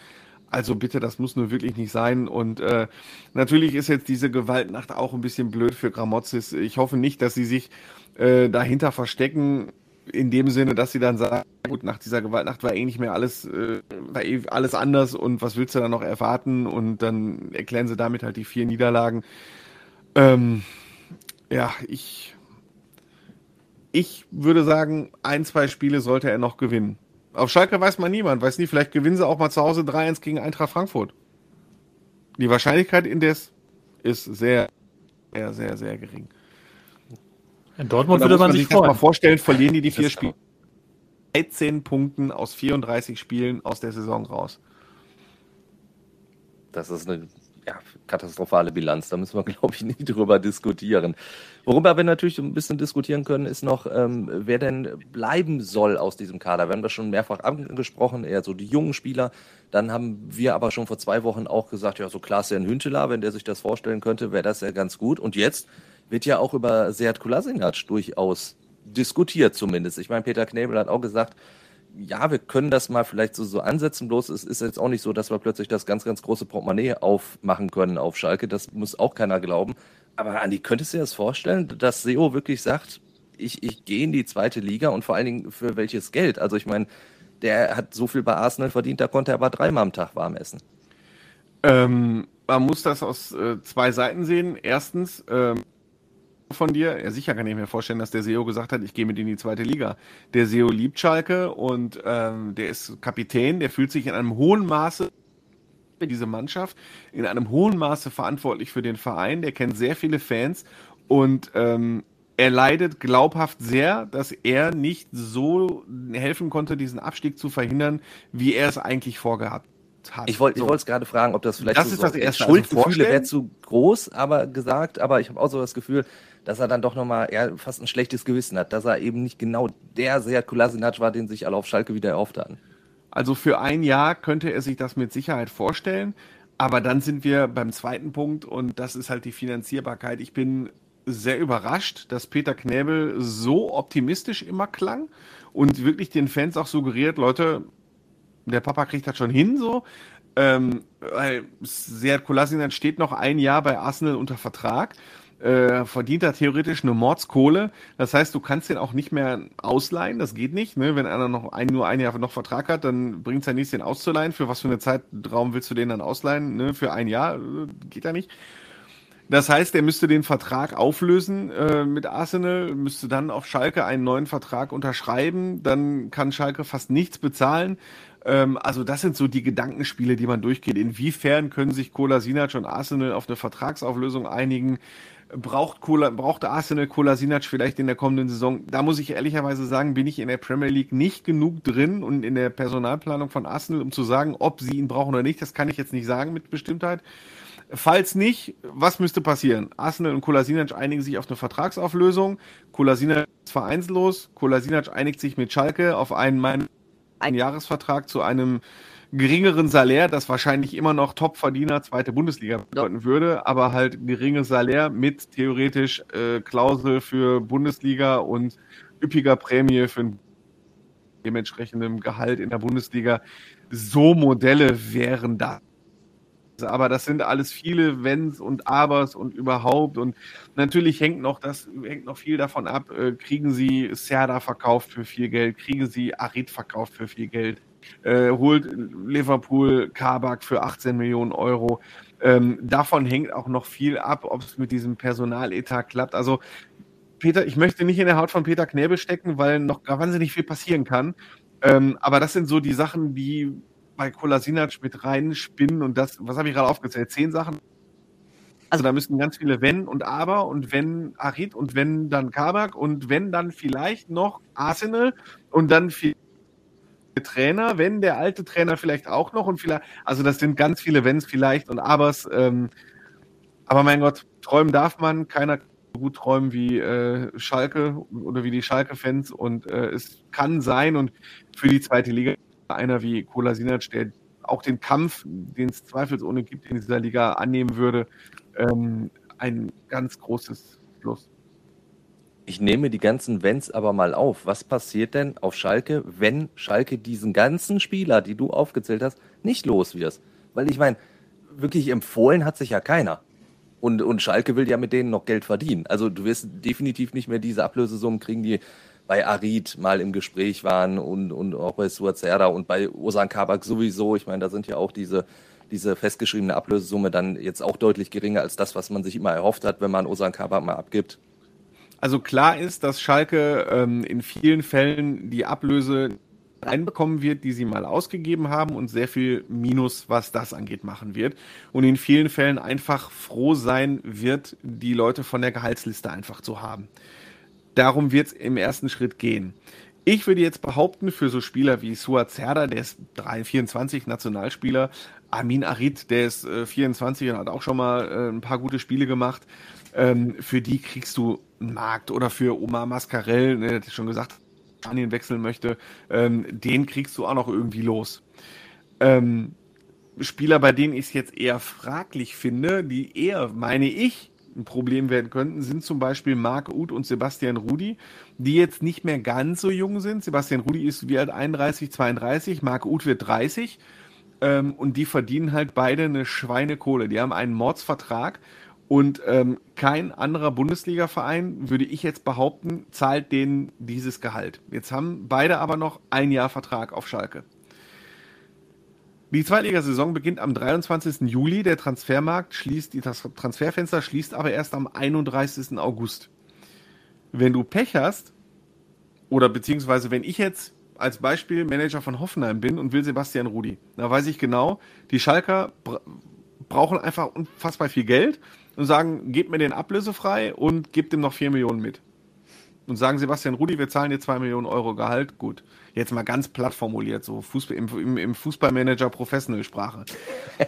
Also bitte, das muss nur wirklich nicht sein. Und äh, natürlich ist jetzt diese Gewaltnacht auch ein bisschen blöd für Gramozis. Ich hoffe nicht, dass sie sich äh, dahinter verstecken, in dem Sinne, dass sie dann sagen, gut, nach dieser Gewaltnacht war eh nicht mehr alles, äh, war eh alles anders und was willst du dann noch erwarten? Und dann erklären sie damit halt die vier Niederlagen. Ähm, ja, ich, ich würde sagen, ein, zwei Spiele sollte er noch gewinnen. Auf Schalke weiß man niemand, weiß nie, vielleicht gewinnen sie auch mal zu Hause 3-1 gegen Eintracht Frankfurt. Die Wahrscheinlichkeit indes ist sehr, sehr, sehr, sehr gering. In Dortmund würde man, man sich freuen. mal vorstellen, verlieren die die vier Spiele. 13 Punkten aus 34 Spielen aus der Saison raus. Das ist eine ja, katastrophale Bilanz. Da müssen wir, glaube ich, nicht drüber diskutieren. Worüber wir natürlich ein bisschen diskutieren können, ist noch, ähm, wer denn bleiben soll aus diesem Kader. Wir haben das schon mehrfach angesprochen, eher so die jungen Spieler. Dann haben wir aber schon vor zwei Wochen auch gesagt, ja, so Klaas-Jan Hünteler, wenn der sich das vorstellen könnte, wäre das ja ganz gut. Und jetzt wird ja auch über Seat Kolasinac durchaus diskutiert zumindest. Ich meine, Peter Knebel hat auch gesagt, ja, wir können das mal vielleicht so, so ansetzen, bloß es ist jetzt auch nicht so, dass wir plötzlich das ganz, ganz große Portemonnaie aufmachen können auf Schalke. Das muss auch keiner glauben. Aber Andi, könntest du dir das vorstellen, dass SEO wirklich sagt, ich, ich gehe in die zweite Liga und vor allen Dingen für welches Geld? Also ich meine, der hat so viel bei Arsenal verdient, da konnte er aber dreimal am Tag warm essen. Ähm, man muss das aus äh, zwei Seiten sehen. Erstens, ähm, von dir. Ja, sicher kann ich mir vorstellen, dass der SEO gesagt hat, ich gehe mit in die zweite Liga. Der SEO liebt Schalke und ähm, der ist Kapitän, der fühlt sich in einem hohen Maße für diese Mannschaft, in einem hohen Maße verantwortlich für den Verein, der kennt sehr viele Fans und ähm, er leidet glaubhaft sehr, dass er nicht so helfen konnte, diesen Abstieg zu verhindern, wie er es eigentlich vorgehabt hat. Ich wollte so. es gerade fragen, ob das vielleicht das so ist das erste. Schuldgefühle also wäre zu groß, aber gesagt, aber ich habe auch so das Gefühl, dass er dann doch nochmal eher fast ein schlechtes Gewissen hat, dass er eben nicht genau der Seat Kolasinac war, den sich alle auf Schalke wieder erhofft hatten. Also für ein Jahr könnte er sich das mit Sicherheit vorstellen, aber dann sind wir beim zweiten Punkt und das ist halt die Finanzierbarkeit. Ich bin sehr überrascht, dass Peter Knäbel so optimistisch immer klang und wirklich den Fans auch suggeriert, Leute, der Papa kriegt das schon hin so. Ähm, weil Seat Kolasinac steht noch ein Jahr bei Arsenal unter Vertrag äh, verdient er theoretisch eine Mordskohle. Das heißt, du kannst den auch nicht mehr ausleihen. Das geht nicht. Ne? Wenn einer noch ein, nur ein Jahr noch Vertrag hat, dann bringt es ja nichts, den auszuleihen. Für was für eine Zeitraum willst du den dann ausleihen? Ne? Für ein Jahr äh, geht ja nicht. Das heißt, er müsste den Vertrag auflösen äh, mit Arsenal, müsste dann auf Schalke einen neuen Vertrag unterschreiben. Dann kann Schalke fast nichts bezahlen. Ähm, also das sind so die Gedankenspiele, die man durchgeht. Inwiefern können sich Kolasinac und Arsenal auf eine Vertragsauflösung einigen? Braucht, Kola, braucht Arsenal Kolasinac vielleicht in der kommenden Saison? Da muss ich ehrlicherweise sagen, bin ich in der Premier League nicht genug drin und in der Personalplanung von Arsenal, um zu sagen, ob sie ihn brauchen oder nicht. Das kann ich jetzt nicht sagen mit Bestimmtheit. Falls nicht, was müsste passieren? Arsenal und Kolasinac einigen sich auf eine Vertragsauflösung. Kolasinac ist vereinslos. Kolasinac einigt sich mit Schalke auf einen, einen Jahresvertrag zu einem geringeren Salär, das wahrscheinlich immer noch Topverdiener zweite Bundesliga bedeuten würde, aber halt geringes Salär mit theoretisch äh, Klausel für Bundesliga und üppiger Prämie für ein dementsprechendem Gehalt in der Bundesliga. So Modelle wären da. Aber das sind alles viele Wenns und Abers und überhaupt. Und natürlich hängt noch das, hängt noch viel davon ab. Äh, kriegen Sie Serda verkauft für viel Geld? Kriegen Sie Arid verkauft für viel Geld? Äh, holt Liverpool Kabak für 18 Millionen Euro? Ähm, davon hängt auch noch viel ab, ob es mit diesem Personaletat klappt. Also Peter, ich möchte nicht in der Haut von Peter Knäbel stecken, weil noch wahnsinnig viel passieren kann. Ähm, aber das sind so die Sachen, die bei Kolasinac mit reinspinnen und das, was habe ich gerade aufgezählt? Zehn Sachen. Also da müssen ganz viele Wenn und Aber und wenn Arid und wenn dann Kabak und wenn dann vielleicht noch Arsenal und dann viel Trainer, wenn der alte Trainer vielleicht auch noch und vielleicht, also das sind ganz viele Wenns vielleicht und Abers. Ähm, aber mein Gott, träumen darf man, keiner gut träumen wie äh, Schalke oder wie die Schalke-Fans und äh, es kann sein und für die zweite Liga einer wie Kolasinac, der auch den Kampf, den es zweifelsohne gibt in dieser Liga, annehmen würde, ähm, ein ganz großes Plus. Ich nehme die ganzen Wenns aber mal auf. Was passiert denn auf Schalke, wenn Schalke diesen ganzen Spieler, die du aufgezählt hast, nicht los wirst? Weil ich meine, wirklich empfohlen hat sich ja keiner. Und, und Schalke will ja mit denen noch Geld verdienen. Also du wirst definitiv nicht mehr diese Ablösesummen kriegen, die bei Arid mal im Gespräch waren und, und auch bei Suazerda und bei Osan Kabak sowieso. Ich meine, da sind ja auch diese, diese festgeschriebene Ablösesumme dann jetzt auch deutlich geringer als das, was man sich immer erhofft hat, wenn man Osan Kabak mal abgibt. Also klar ist, dass Schalke ähm, in vielen Fällen die Ablöse reinbekommen wird, die sie mal ausgegeben haben und sehr viel Minus, was das angeht, machen wird. Und in vielen Fällen einfach froh sein wird, die Leute von der Gehaltsliste einfach zu haben. Darum wird es im ersten Schritt gehen. Ich würde jetzt behaupten, für so Spieler wie Suat Zerda, der ist 3, 24 Nationalspieler, Amin Arid, der ist äh, 24 und hat auch schon mal äh, ein paar gute Spiele gemacht, ähm, für die kriegst du einen Markt. Oder für Omar Mascarell, ne, der schon gesagt, Spanien wechseln möchte, ähm, den kriegst du auch noch irgendwie los. Ähm, Spieler, bei denen ich es jetzt eher fraglich finde, die eher, meine ich, ein Problem werden könnten, sind zum Beispiel Marc Uth und Sebastian Rudi, die jetzt nicht mehr ganz so jung sind. Sebastian Rudi ist wie alt 31, 32, Marc Uth wird 30 ähm, und die verdienen halt beide eine Schweinekohle. Die haben einen Mordsvertrag und ähm, kein anderer Bundesliga-Verein, würde ich jetzt behaupten, zahlt denen dieses Gehalt. Jetzt haben beide aber noch ein Jahr Vertrag auf Schalke. Die Zweitligasaison beginnt am 23. Juli. Der Transfermarkt schließt, die Transferfenster schließt aber erst am 31. August. Wenn du Pech hast, oder beziehungsweise wenn ich jetzt als Beispiel Manager von Hoffenheim bin und will Sebastian Rudi, da weiß ich genau, die Schalker brauchen einfach unfassbar viel Geld und sagen, gebt mir den ablösefrei und gebt ihm noch 4 Millionen mit. Und sagen Sebastian Rudi, wir zahlen dir 2 Millionen Euro Gehalt, gut jetzt mal ganz platt formuliert, so Fußball, im, im Fußballmanager Professional Sprache.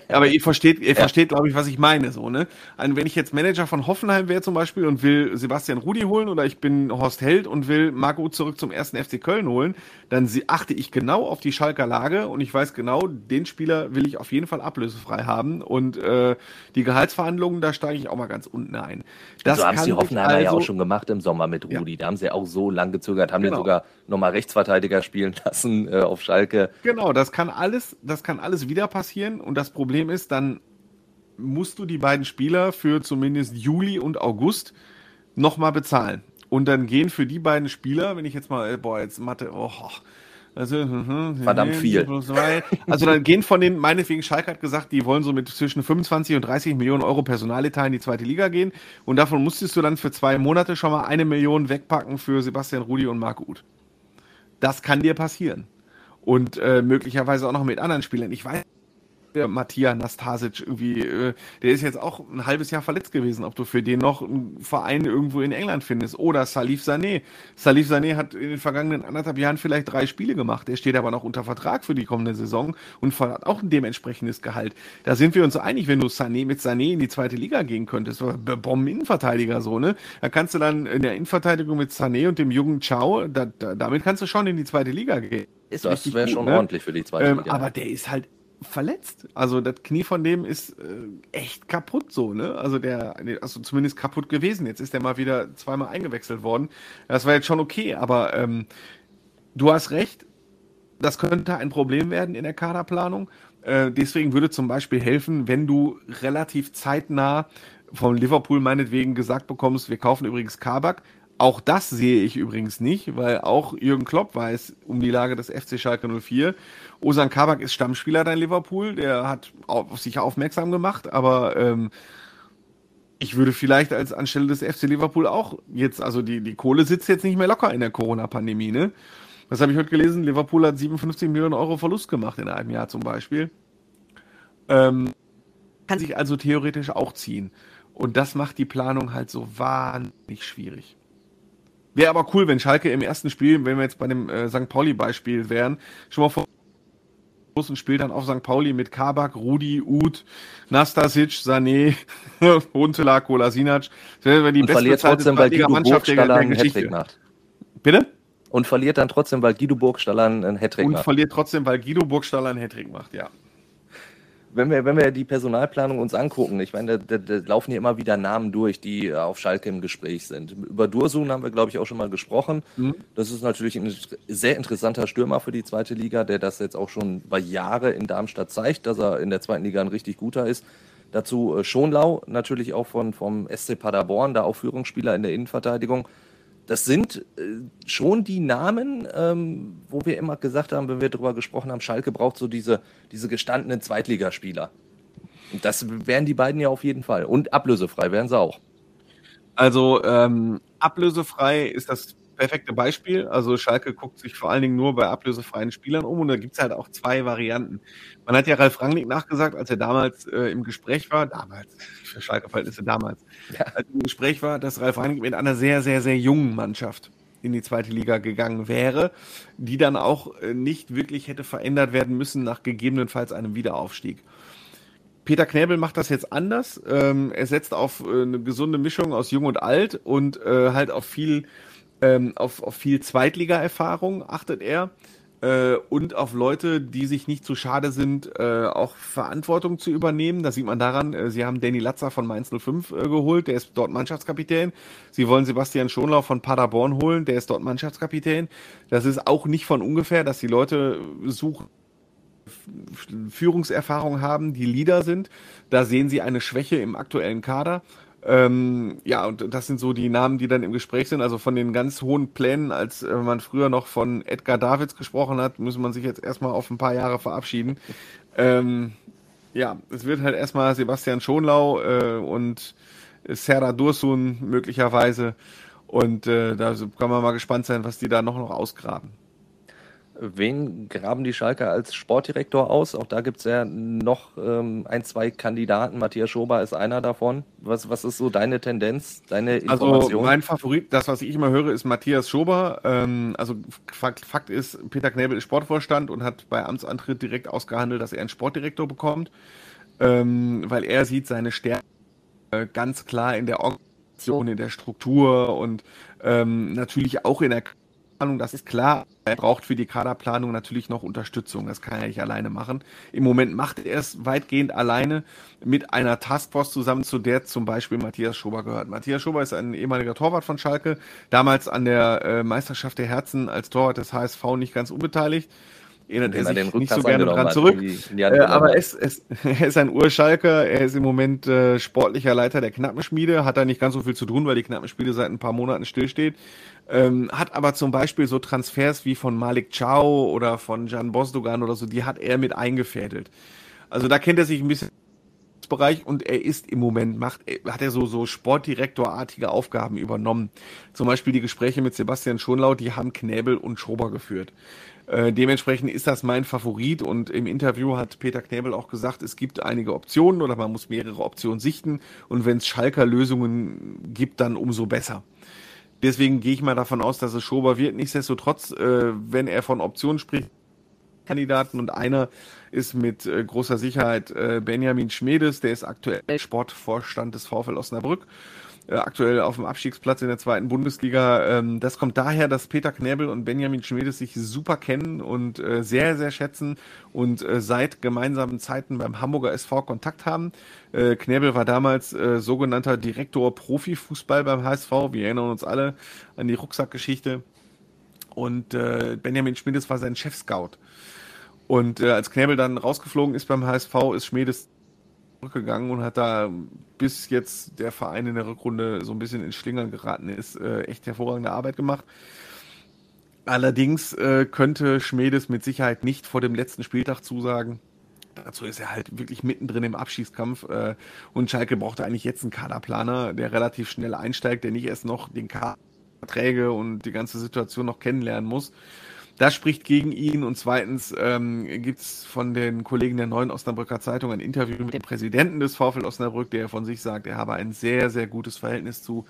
Aber ihr versteht, ihr versteht, glaube ich, was ich meine, so, ne? Also wenn ich jetzt Manager von Hoffenheim wäre zum Beispiel und will Sebastian Rudi holen oder ich bin Horst Held und will Marco zurück zum ersten FC Köln holen, dann achte ich genau auf die Schalker Lage und ich weiß genau, den Spieler will ich auf jeden Fall ablösefrei haben und äh, die Gehaltsverhandlungen, da steige ich auch mal ganz unten ein. Das so haben sie Hoffenheimer also, ja auch schon gemacht im Sommer mit Rudi. Ja. Da haben sie auch so lang gezögert, haben genau. den sogar nochmal Rechtsverteidiger spielen lassen äh, auf Schalke. Genau, das kann alles, das kann alles wieder passieren. Und das Problem ist, dann musst du die beiden Spieler für zumindest Juli und August nochmal bezahlen. Und dann gehen für die beiden Spieler, wenn ich jetzt mal, äh, boah, jetzt Mathe, oh, also, hm, hm, verdammt viel. Also dann gehen von den, meinetwegen Schalke hat gesagt, die wollen so mit zwischen 25 und 30 Millionen Euro Personaletat in die zweite Liga gehen. Und davon musstest du dann für zwei Monate schon mal eine Million wegpacken für Sebastian Rudi und Marc Uth. Das kann dir passieren. Und äh, möglicherweise auch noch mit anderen Spielern. Ich weiß der Matthias Nastasic irgendwie, äh, der ist jetzt auch ein halbes Jahr verletzt gewesen, ob du für den noch einen Verein irgendwo in England findest. Oder Salif Sané. Salif Sané hat in den vergangenen anderthalb Jahren vielleicht drei Spiele gemacht. Der steht aber noch unter Vertrag für die kommende Saison und hat auch ein dementsprechendes Gehalt. Da sind wir uns einig, wenn du Sané mit Sané in die zweite Liga gehen könntest. Bomben-Innenverteidiger so, ne? Da kannst du dann in der Innenverteidigung mit Sané und dem jungen Chao, da, da, damit kannst du schon in die zweite Liga gehen. Ist das wäre schon ne? ordentlich für die zweite ähm, Liga. Aber der ist halt verletzt. Also das Knie von dem ist äh, echt kaputt so, ne? Also der, also zumindest kaputt gewesen. Jetzt ist der mal wieder zweimal eingewechselt worden. Das war jetzt schon okay, aber ähm, du hast recht, das könnte ein Problem werden in der Kaderplanung. Äh, deswegen würde zum Beispiel helfen, wenn du relativ zeitnah von Liverpool meinetwegen gesagt bekommst, wir kaufen übrigens Kabak, auch das sehe ich übrigens nicht, weil auch Jürgen Klopp weiß um die Lage des FC Schalke 04. Osan Kabak ist Stammspieler da in Liverpool, der hat auf sich aufmerksam gemacht, aber ähm, ich würde vielleicht als anstelle des FC Liverpool auch jetzt, also die, die Kohle sitzt jetzt nicht mehr locker in der Corona-Pandemie, ne? Was habe ich heute gelesen? Liverpool hat 57 Millionen Euro Verlust gemacht in einem Jahr zum Beispiel. Ähm, kann sich also theoretisch auch ziehen. Und das macht die Planung halt so wahnsinnig schwierig. Wäre aber cool, wenn Schalke im ersten Spiel, wenn wir jetzt bei dem äh, St. Pauli-Beispiel wären, schon mal vor großen Spiel dann auf St. Pauli mit Kabak, Rudi, Uth, Nastasic, Sané, Huntela, Kolasinac. Wenn die Und verliert trotzdem, weil Guido Burgstaller einen Hattrick macht. Bitte? Und verliert dann trotzdem, weil Guido Burgstaller einen Hattrick macht. Und verliert trotzdem, weil Guido Burgstaller einen Hattrick macht, ja wenn wir, wenn wir die Personalplanung uns angucken, ich meine, da, da, da laufen hier immer wieder Namen durch, die äh, auf Schalke im Gespräch sind. Über Dursun haben wir, glaube ich, auch schon mal gesprochen. Mhm. Das ist natürlich ein sehr interessanter Stürmer für die zweite Liga, der das jetzt auch schon bei Jahre in Darmstadt zeigt, dass er in der zweiten Liga ein richtig guter ist. Dazu äh, Schonlau, natürlich auch von, vom SC Paderborn, da auch Führungsspieler in der Innenverteidigung das sind äh, schon die Namen, ähm, wo wir immer gesagt haben, wenn wir darüber gesprochen haben, Schalke braucht so diese, diese gestandenen Zweitligaspieler. Und das wären die beiden ja auf jeden Fall. Und ablösefrei wären sie auch. Also ähm, ablösefrei ist das perfekte Beispiel. Also Schalke guckt sich vor allen Dingen nur bei ablösefreien Spielern um und da gibt es halt auch zwei Varianten. Man hat ja Ralf Rangnick nachgesagt, als er damals äh, im Gespräch war, damals, für Schalke-Verhältnisse damals, ja. als er im Gespräch war, dass Ralf Rangnick mit einer sehr, sehr, sehr jungen Mannschaft in die zweite Liga gegangen wäre, die dann auch äh, nicht wirklich hätte verändert werden müssen nach gegebenenfalls einem Wiederaufstieg. Peter Knäbel macht das jetzt anders. Ähm, er setzt auf äh, eine gesunde Mischung aus Jung und Alt und äh, halt auf viel ähm, auf, auf viel Zweitliga-Erfahrung achtet er äh, und auf Leute, die sich nicht zu schade sind, äh, auch Verantwortung zu übernehmen. Das sieht man daran, äh, sie haben Danny Latzer von Mainz 05 äh, geholt, der ist dort Mannschaftskapitän. Sie wollen Sebastian Schonlau von Paderborn holen, der ist dort Mannschaftskapitän. Das ist auch nicht von ungefähr, dass die Leute suchen, Führungserfahrung haben, die Leader sind. Da sehen sie eine Schwäche im aktuellen Kader. Ähm, ja, und das sind so die Namen, die dann im Gespräch sind. Also von den ganz hohen Plänen, als äh, man früher noch von Edgar Davids gesprochen hat, muss man sich jetzt erstmal auf ein paar Jahre verabschieden. Ähm, ja, es wird halt erstmal Sebastian Schonlau äh, und Serra Dursun möglicherweise. Und äh, da kann man mal gespannt sein, was die da noch, noch ausgraben. Wen graben die Schalker als Sportdirektor aus? Auch da gibt es ja noch ähm, ein, zwei Kandidaten. Matthias Schober ist einer davon. Was, was ist so deine Tendenz, deine also Information? Also mein Favorit, das, was ich immer höre, ist Matthias Schober. Ähm, also Fakt, Fakt ist, Peter Knebel ist Sportvorstand und hat bei Amtsantritt direkt ausgehandelt, dass er einen Sportdirektor bekommt, ähm, weil er sieht seine Stärke äh, ganz klar in der Organisation, in der Struktur und ähm, natürlich auch in der Kaderplanung, das ist klar. Er braucht für die Kaderplanung natürlich noch Unterstützung. Das kann er nicht alleine machen. Im Moment macht er es weitgehend alleine mit einer Taskforce zusammen, zu der zum Beispiel Matthias Schober gehört. Matthias Schober ist ein ehemaliger Torwart von Schalke, damals an der äh, Meisterschaft der Herzen als Torwart des HSV nicht ganz unbeteiligt erinnert er sich nicht so gerne dran zurück. äh, aber es, es, er ist ein Urschalker, er ist im Moment äh, sportlicher Leiter der Knappenschmiede, hat da nicht ganz so viel zu tun, weil die Knappenschmiede seit ein paar Monaten stillsteht. Ähm, hat aber zum Beispiel so Transfers wie von Malik Chow oder von Jan Bosdogan oder so, die hat er mit eingefädelt. Also da kennt er sich ein bisschen Nachwuchsbereich und er ist im Moment, macht, hat er so, so Sportdirektorartige Aufgaben übernommen. Zum Beispiel die Gespräche mit Sebastian Schonlau, die haben Knäbel und Schober geführt. Äh, dementsprechend ist das mein Favorit und im Interview hat Peter Knäbel auch gesagt, es gibt einige Optionen oder man muss mehrere Optionen sichten und wenn es Schalker Lösungen gibt, dann umso besser. Deswegen gehe ich mal davon aus, dass es Schober wird. Nichtsdestotrotz, äh, wenn er von Optionen spricht, Kandidaten und einer ist mit äh, großer Sicherheit äh, Benjamin Schmedes, der ist aktuell Sportvorstand des VfL Osnabrück aktuell auf dem Abstiegsplatz in der zweiten Bundesliga. Ähm, das kommt daher, dass Peter Knäbel und Benjamin Schmedes sich super kennen und äh, sehr, sehr schätzen und äh, seit gemeinsamen Zeiten beim Hamburger SV Kontakt haben. Äh, Knäbel war damals äh, sogenannter Direktor Profifußball beim HSV. Wir erinnern uns alle an die Rucksackgeschichte. Und äh, Benjamin Schmedes war sein Chef-Scout. Und äh, als Knäbel dann rausgeflogen ist beim HSV, ist Schmedes zurückgegangen und hat da, bis jetzt der Verein in der Rückrunde so ein bisschen ins Schlingern geraten ist, äh, echt hervorragende Arbeit gemacht. Allerdings äh, könnte Schmedes mit Sicherheit nicht vor dem letzten Spieltag zusagen. Dazu ist er halt wirklich mittendrin im Abschießkampf äh, und Schalke brauchte eigentlich jetzt einen Kaderplaner, der relativ schnell einsteigt, der nicht erst noch den Kaderverträge und die ganze Situation noch kennenlernen muss. Das spricht gegen ihn. Und zweitens ähm, gibt es von den Kollegen der Neuen Osnabrücker Zeitung ein Interview mit dem Präsidenten des VfL Osnabrück, der von sich sagt, er habe ein sehr, sehr gutes Verhältnis zu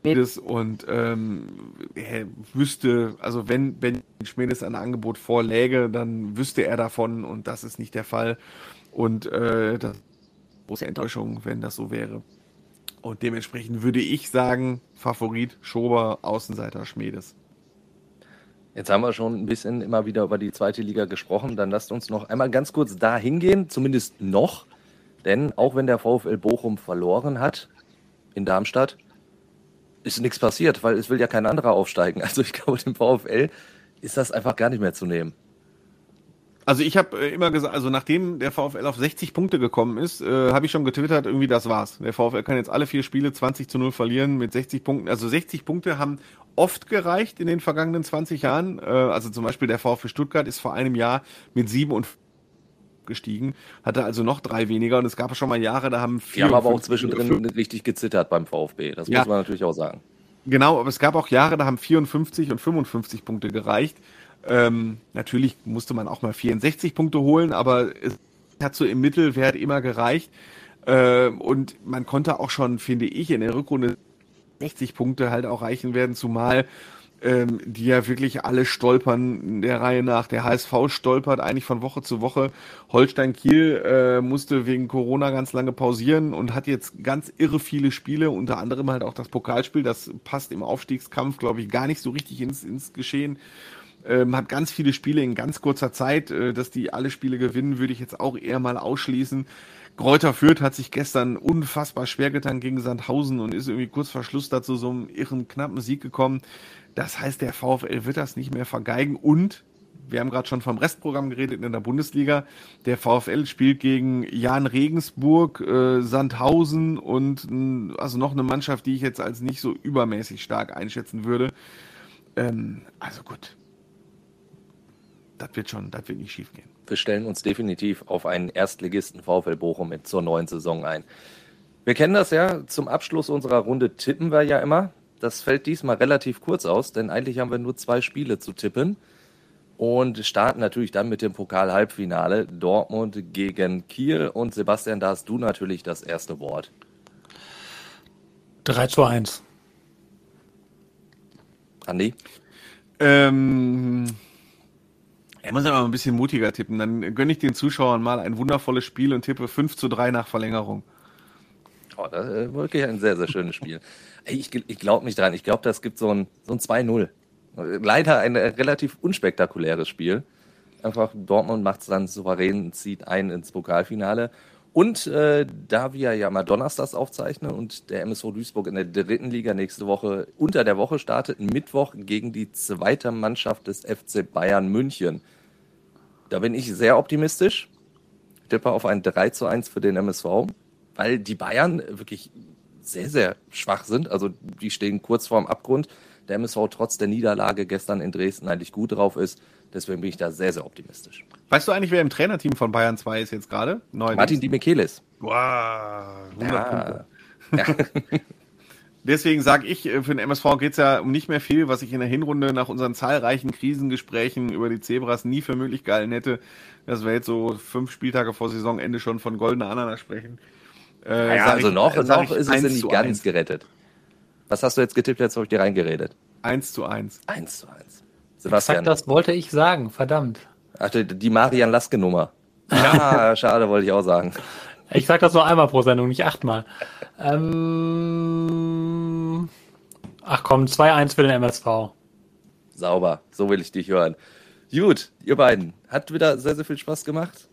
Schmedes und ähm, er wüsste, also wenn, wenn Schmedes ein Angebot vorläge, dann wüsste er davon und das ist nicht der Fall. Und äh, das ist eine große Enttäuschung, wenn das so wäre. Und dementsprechend würde ich sagen, Favorit Schober, Außenseiter Schmedes. Jetzt haben wir schon ein bisschen immer wieder über die zweite Liga gesprochen. Dann lasst uns noch einmal ganz kurz da hingehen, zumindest noch. Denn auch wenn der VfL Bochum verloren hat in Darmstadt, ist nichts passiert, weil es will ja kein anderer aufsteigen. Also ich glaube, dem VfL ist das einfach gar nicht mehr zu nehmen. Also ich habe äh, immer gesagt, also nachdem der VfL auf 60 Punkte gekommen ist, äh, habe ich schon getwittert, irgendwie das war's. Der VfL kann jetzt alle vier Spiele 20 zu 0 verlieren mit 60 Punkten. Also 60 Punkte haben oft gereicht in den vergangenen 20 Jahren. Äh, also zum Beispiel der VfL Stuttgart ist vor einem Jahr mit 7 und gestiegen, hatte also noch drei weniger und es gab schon mal Jahre, da haben vier. Haben aber auch zwischendrin richtig gezittert beim VfB, das ja. muss man natürlich auch sagen. Genau, aber es gab auch Jahre, da haben 54 und 55 Punkte gereicht. Ähm, natürlich musste man auch mal 64 Punkte holen, aber es hat so im Mittelwert immer gereicht. Ähm, und man konnte auch schon, finde ich, in der Rückrunde 60 Punkte halt auch reichen werden, zumal ähm, die ja wirklich alle stolpern der Reihe nach. Der HSV stolpert eigentlich von Woche zu Woche. Holstein Kiel äh, musste wegen Corona ganz lange pausieren und hat jetzt ganz irre viele Spiele, unter anderem halt auch das Pokalspiel. Das passt im Aufstiegskampf, glaube ich, gar nicht so richtig ins, ins Geschehen ähm, hat ganz viele Spiele in ganz kurzer Zeit. Äh, dass die alle Spiele gewinnen, würde ich jetzt auch eher mal ausschließen. Kräuter Fürth hat sich gestern unfassbar schwer getan gegen Sandhausen und ist irgendwie kurz vor Schluss dazu so einem irren, knappen Sieg gekommen. Das heißt, der VfL wird das nicht mehr vergeigen und wir haben gerade schon vom Restprogramm geredet in der Bundesliga. Der VfL spielt gegen Jan Regensburg, äh, Sandhausen und also noch eine Mannschaft, die ich jetzt als nicht so übermäßig stark einschätzen würde. Ähm, also gut, das wird schon, das wird nicht schief gehen. Wir stellen uns definitiv auf einen Erstligisten VfL Bochum mit zur neuen Saison ein. Wir kennen das ja, zum Abschluss unserer Runde tippen wir ja immer. Das fällt diesmal relativ kurz aus, denn eigentlich haben wir nur zwei Spiele zu tippen und starten natürlich dann mit dem Pokal-Halbfinale Dortmund gegen Kiel. Und Sebastian, da hast du natürlich das erste Wort. 3 zu 1. Andi? Ähm, er muss aber ein bisschen mutiger tippen. Dann gönne ich den Zuschauern mal ein wundervolles Spiel und tippe 5 zu 3 nach Verlängerung. Oh, das ist äh, wirklich ein sehr, sehr schönes Spiel. Ich, ich glaube nicht dran. Ich glaube, das gibt so ein, so ein 2-0. Leider ein relativ unspektakuläres Spiel. Einfach Dortmund macht es dann souverän, zieht ein ins Pokalfinale. Und äh, da wir ja mal donnerstags aufzeichnen und der MSV Duisburg in der dritten Liga nächste Woche unter der Woche startet, Mittwoch gegen die zweite Mannschaft des FC Bayern München. Da bin ich sehr optimistisch. Ich tippe auf ein 3 zu 1 für den MSV, weil die Bayern wirklich sehr, sehr schwach sind. Also die stehen kurz vorm Abgrund. der MSV trotz der Niederlage gestern in Dresden eigentlich gut drauf ist. Deswegen bin ich da sehr, sehr optimistisch. Weißt du eigentlich, wer im Trainerteam von Bayern 2 ist jetzt gerade? Martin Di Michelis. Wow, 100 Ja. Punkte. Ja. Deswegen sage ich, äh, für den MSV geht es ja um nicht mehr viel, was ich in der Hinrunde nach unseren zahlreichen Krisengesprächen über die Zebras nie für möglich gehalten hätte, dass wir jetzt so fünf Spieltage vor Saisonende schon von goldener Ananas sprechen. Äh, Ja, also ich- noch, noch ist es 1 ja nicht ganz 1. gerettet. Was hast du jetzt getippt? Jetzt habe ich dir reingeredet. 1 zu 1. 1 zu 1. Exakt Sebastian. das wollte ich sagen, verdammt. Ach, die- die Marian Laske Nummer. Ja, schade, wollte ich auch sagen. Ich sag das nur einmal pro Sendung, nicht achtmal. Ähm, ach komm, 2-1 für den MSV. Sauber, so will ich dich hören. Gut, ihr beiden. Hat wieder sehr, sehr viel Spaß gemacht.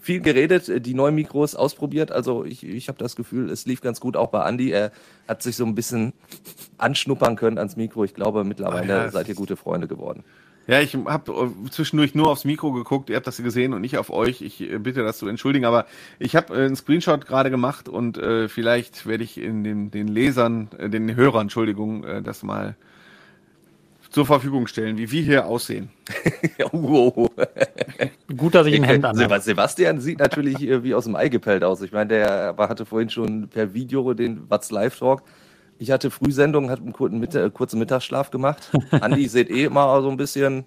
Viel geredet, äh, die neuen Mikros ausprobiert. Also ich, ich habe das Gefühl, es lief ganz gut auch bei Andy. Er hat sich so ein bisschen anschnuppern können ans Mikro. Ich glaube, mittlerweile Ah, ja. seid ihr gute Freunde geworden. Ja, ich habe zwischendurch nur aufs Mikro geguckt, ihr habt das gesehen und nicht auf euch. Ich äh, bitte das zu entschuldigen, aber ich habe äh, einen Screenshot gerade gemacht und äh, vielleicht werde ich in den, den Lesern, äh, den Hörern, Entschuldigung, äh, das mal zur Verfügung stellen, wie wir hier aussehen. wow. Gut, dass ich ein Hemd Seb- an Sebastian sieht natürlich äh, wie aus dem Ei gepellt aus. Ich meine, der hatte vorhin schon per Video den What's Live Talk. Ich hatte Frühsendung, hatte einen kurzen, äh, kurzen Mittagsschlaf gemacht. Andi seht eh immer so ein bisschen.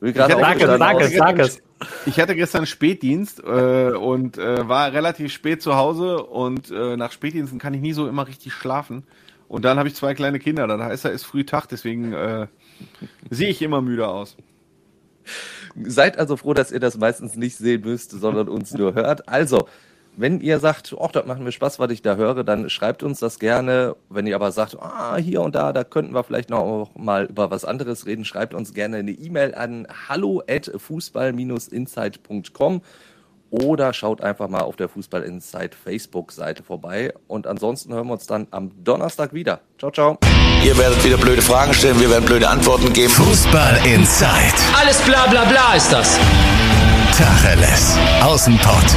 Gerade hatte- aufgestanden sag es, sag es. Ich hatte gestern Spätdienst äh, und äh, war relativ spät zu Hause und äh, nach Spätdiensten kann ich nie so immer richtig schlafen. Und dann habe ich zwei kleine Kinder, da heißt er ist früh Tag, deswegen äh, sehe ich immer müde aus. Seid also froh, dass ihr das meistens nicht sehen müsst, sondern uns nur hört. Also, wenn ihr sagt, ach, das macht mir Spaß, was ich da höre, dann schreibt uns das gerne. Wenn ihr aber sagt, ah, hier und da, da könnten wir vielleicht noch mal über was anderes reden, schreibt uns gerne eine E-Mail an hallo at fußball-insight.com oder schaut einfach mal auf der Fußball Insight Facebook-Seite vorbei. Und ansonsten hören wir uns dann am Donnerstag wieder. Ciao, ciao. Ihr werdet wieder blöde Fragen stellen, wir werden blöde Antworten geben. Fußball Inside. Alles bla bla bla ist das. Tacheles. Außenpott.